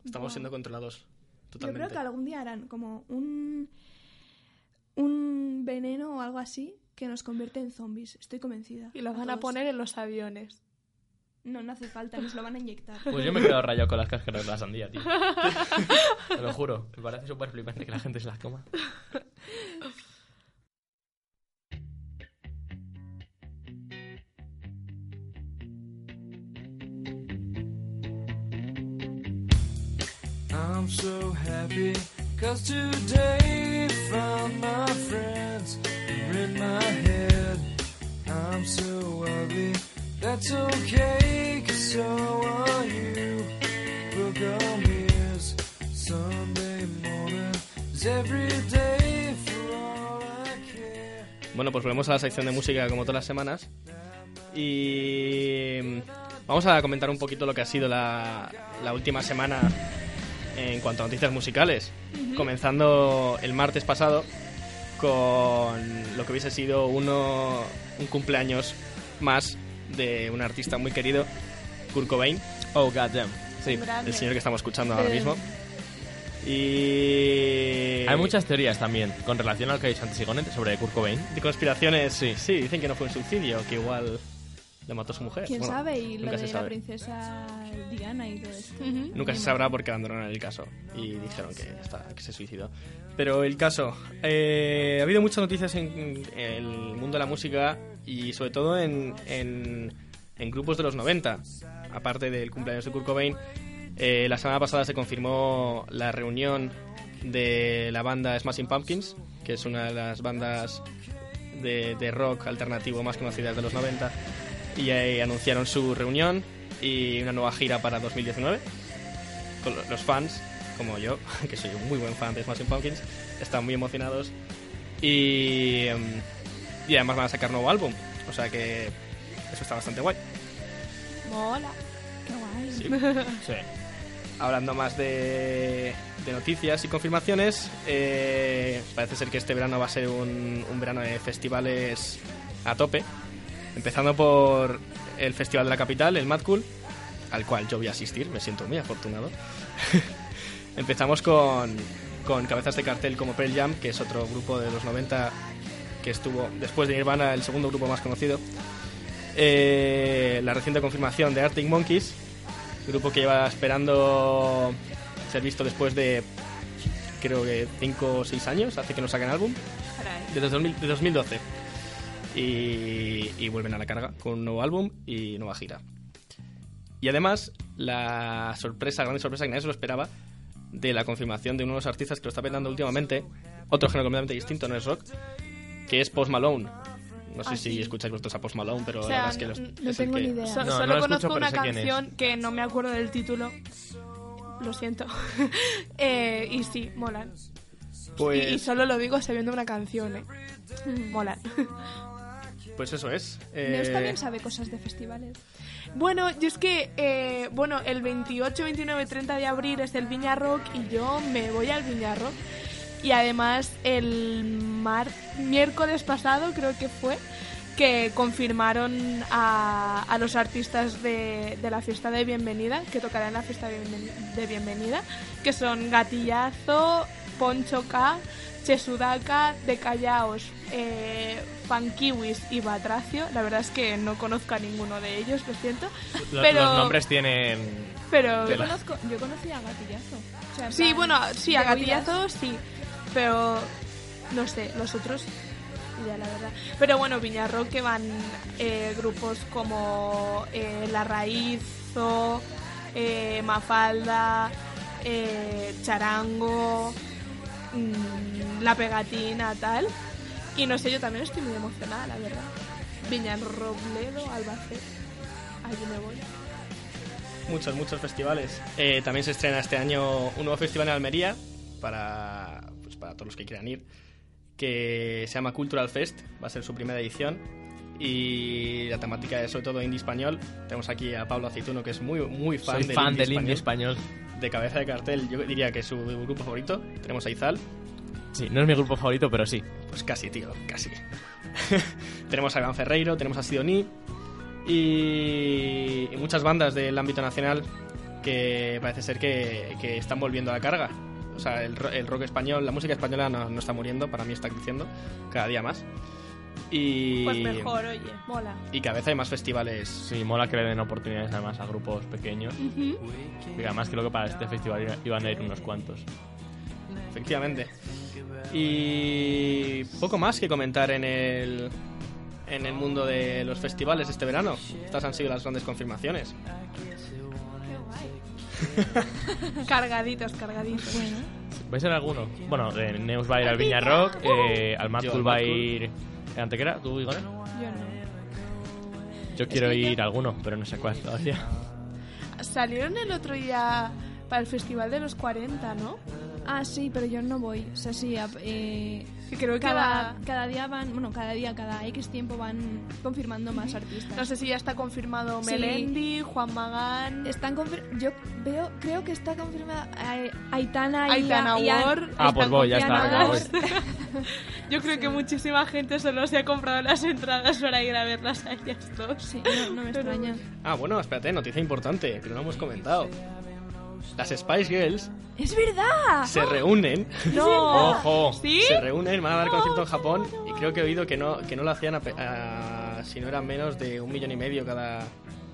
Estamos siendo controlados. Yo Totalmente. creo que algún día harán como un un veneno o algo así que nos convierte en zombies. Estoy convencida. Y lo van a poner en los aviones. No, no hace falta, nos lo van a inyectar. Pues yo me he quedado rayado con las cáscaras de la sandía, tío. [LAUGHS] Te lo juro, me parece súper flipante que la gente se las coma. I'm so happy cause today Bueno, pues volvemos a la sección de música como todas las semanas. Y mm, vamos a comentar un poquito lo que ha sido la última semana en cuanto a noticias musicales. Comenzando el martes pasado con lo que hubiese sido uno, un cumpleaños más de un artista muy querido, Kurt Cobain. Oh, goddamn. Sí, Grande. el señor que estamos escuchando ahora mismo. Y... Hay muchas teorías también con relación al que ha dicho antes Igonet sobre Kurt Cobain. De conspiraciones, sí. Sí, dicen que no fue un suicidio, que igual le mató a su mujer. ¿Quién Bueno, sabe? Y lo de la princesa Diana y todo esto. Ujú. Nunca se sabrá porque abandonaron el caso y dijeron que, está, que se suicidó. Pero el caso, eh, ha habido muchas noticias en, en el mundo de la música y sobre todo en, en, en grupos de los 90. Aparte del cumpleaños de Kurt Cobain, eh, la semana pasada se confirmó la reunión de la banda Smashing Pumpkins, que es una de las bandas de, de rock alternativo más conocidas de los 90. Y ahí anunciaron su reunión y una nueva gira para 2019 con lo- los fans, como yo, [LAUGHS] que soy un muy buen fan de Smashing Pumpkins, están muy emocionados y, em, y además van a sacar nuevo álbum, o sea que eso está bastante guay. Mola. Qué guay. Sí. [LAUGHS] Sí. Hablando más de, de noticias y confirmaciones, eh, parece ser que este verano va a ser un, un verano de festivales a tope, empezando por el Festival de la Capital, el Mad Cool, al cual yo voy a asistir, me siento muy afortunado. [LAUGHS] Empezamos con, con cabezas de cartel como Pearl Jam, que es otro grupo de los 90 que estuvo después de Nirvana, el segundo grupo más conocido. Eh, la reciente confirmación de Arctic Monkeys, grupo que lleva esperando ser visto después de creo que 5 o 6 años, hace que no sacan álbum, desde 2000 de 2012. Y, y vuelven a la carga con un nuevo álbum y nueva gira. Y además, la sorpresa, grande sorpresa que nadie se lo esperaba, de la confirmación de uno de los artistas que lo está petando últimamente, otro género completamente distinto, no es rock, que es Post Malone. No sé Ah, si sí. escucháis vosotros a Post Malone, pero O la sea, verdad es que los- no- es el tengo que- ni idea. So- No, solo no escucho, conozco pero una canción que no me acuerdo del título. Lo siento. [LAUGHS] Eh, y sí, molan. Pues, Y, y solo lo digo sabiendo una canción, ¿eh? Mola. [LAUGHS] pues eso es. Neus Eh, también sabe cosas de festivales. Bueno, yo es que, eh, bueno, el 28, 29, 30 de abril es el Viña Rock y yo me voy al Viña Rock. Y además el mar miércoles pasado creo que fue que confirmaron a, a los artistas de, de la fiesta de bienvenida, que tocarán la fiesta de, bienveni- de bienvenida, que son Gatillazo, Poncho K, Chesudaka, De Callaos, eh, Fankiwis y Batracio. La verdad es que no conozco a ninguno de ellos, lo siento. Pero, Los nombres tienen... Pero, Yo conozco, yo conocí a Gatillazo. O sea, en Sí, bueno, sí, a gatillazo sí, pero no sé, los otros ya la verdad. Pero bueno, Viñarro que van eh, grupos como eh, La Raíz, Zo, eh, Mafalda, eh, Charango, mm, La Pegatina, tal. Y no sé, yo también estoy muy emocionada, la verdad. Viñarrobledo, Albacete, allí me voy. muchos, muchos festivales. Eh, también se estrena este año un nuevo festival en Almería para, pues, para todos los que quieran ir, que se llama Cultural Fest, va a ser su primera edición. Y la temática es sobre todo indie español. Tenemos aquí a Pablo Aceituno, que es muy, muy fan, Soy del, fan indie del indie español. español. De cabeza de cartel, yo diría que es su grupo favorito. Tenemos a Izal, Sí, no es mi grupo favorito, pero sí. pues casi, tío, casi. [LAUGHS] tenemos a Iván Ferreiro, tenemos a Sidoní y, y muchas bandas del ámbito nacional que parece ser que, que están volviendo a la carga. O sea, el, el rock español, la música española no, no está muriendo, para mí está creciendo cada día más. Y, Pues mejor, oye, mola. y cada vez hay más festivales. Sí, mola que le den oportunidades además a grupos pequeños. Y además creo que para este festival iba- iban a ir unos cuantos. efectivamente. Y poco más que comentar en el en el mundo de los festivales este verano. Estas han sido las grandes confirmaciones. [LAUGHS] Cargaditos, cargaditos. Bueno. ¿Vais a ir a alguno? Bueno, eh, Neus va a ir al Viña Rock, eh, al Mad Yo Cool al va a Cool. ir... ¿En Antequera? ¿Tú, Igor? Yo no. Yo quiero que ir a alguno, pero no sé cuál todavía. Salieron el otro día para el Festival de los 40, ¿no? Ah, sí, pero yo no voy. O sea, sí, a- eh, Que creo que cada, va- cada día van, bueno, cada día, cada X tiempo van confirmando más artistas. No sé si ya está confirmado Sí. Melendi, Juan Magán. Están confir- yo veo, creo que está confirmada eh, Aitana y Aitana y An- Ward. Ah, pues voy, ya está. [LAUGHS] Yo creo que muchísima gente solo se ha comprado las entradas para ir a verlas a ellas dos. Sí, no, no me Pero- extraña. Ah, bueno, espérate, noticia importante, que no lo hemos comentado. Las Spice Girls ¡Es verdad! se reúnen, No. [LAUGHS] ¡Ojo! ¿Sí? se reúnen, van a dar concierto en Japón y creo que he oído que no, que no lo hacían a pe- a- si no eran menos de un millón y medio cada...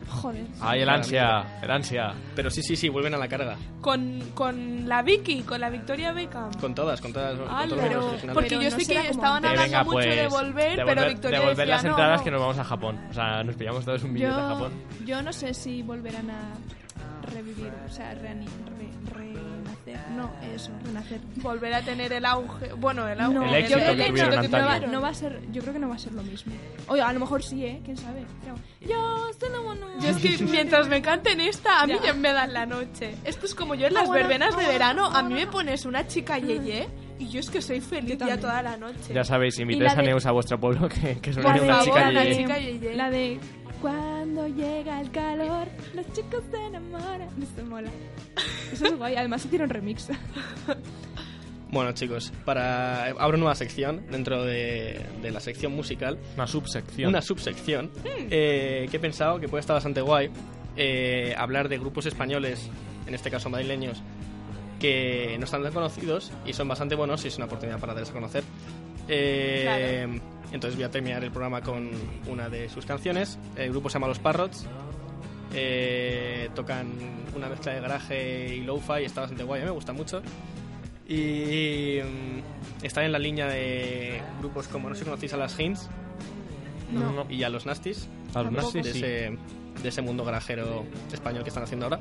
Joder. ¡Ay, el ansia! ¡El ansia! Pero sí, sí, sí, vuelven a la carga. Con, con la Vicky, con la Victoria Beckham. Con todas, con todas, con Ah, todos los pero- originales. porque Pero yo no sé que estaban Eh, hablando venga, mucho pues... de volver, pero devolver- Victoria devolver decía, las entradas no. que nos vamos a Japón. O sea, nos pillamos todos un billete a Japón. yo no sé si volverán a revivir, o sea, reani- re- renacer. No, eso, renacer. Volver a tener el auge. Bueno, el auge. No, El éxito yo creo que no, no va, antaño. no va a ser, yo creo que no va a ser lo mismo. Oye, a lo mejor sí, ¿eh? ¿Quién sabe? Yo Yo es que [LAUGHS] mientras me canten esta, a mí Ya. ya me dan la noche. Esto es como yo en las Ah, bueno, verbenas de ah, verano, a mí me pones una chica yeye y yo es que soy feliz ya toda la noche. Ya sabéis, Y invitéis a de- Neus a vuestro pueblo, que, suene una favor, chica yeye. La de cuando llega el calor, los chicos se enamoran. Esto mola. Eso es guay. Además hicieron remix. Bueno, chicos, para abro nueva sección dentro de, de la sección musical. Una subsección. una subsección eh, que he pensado que puede estar bastante guay eh, hablar de grupos españoles, en este caso madrileños, que no están tan conocidos y son bastante buenos y es una oportunidad para darles a conocer. Eh, Entonces voy a terminar el programa con una de sus canciones. El grupo se llama Los Parrots. Eh, tocan una mezcla de garaje y lo-fi y está bastante guay, a mí me gusta mucho. Y mm, están en la línea de grupos como, no sé si conocéis a las Hints, No. y a los Nastis A los Nastis, de, sí. ese, de ese mundo garajero español que están haciendo ahora.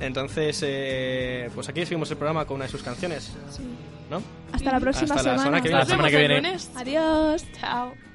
Entonces, eh, pues aquí seguimos el programa con una de sus canciones, ¿no? Hasta la próxima Hasta la semana. semana que viene. Hasta la semana que viene. Adiós. Chao.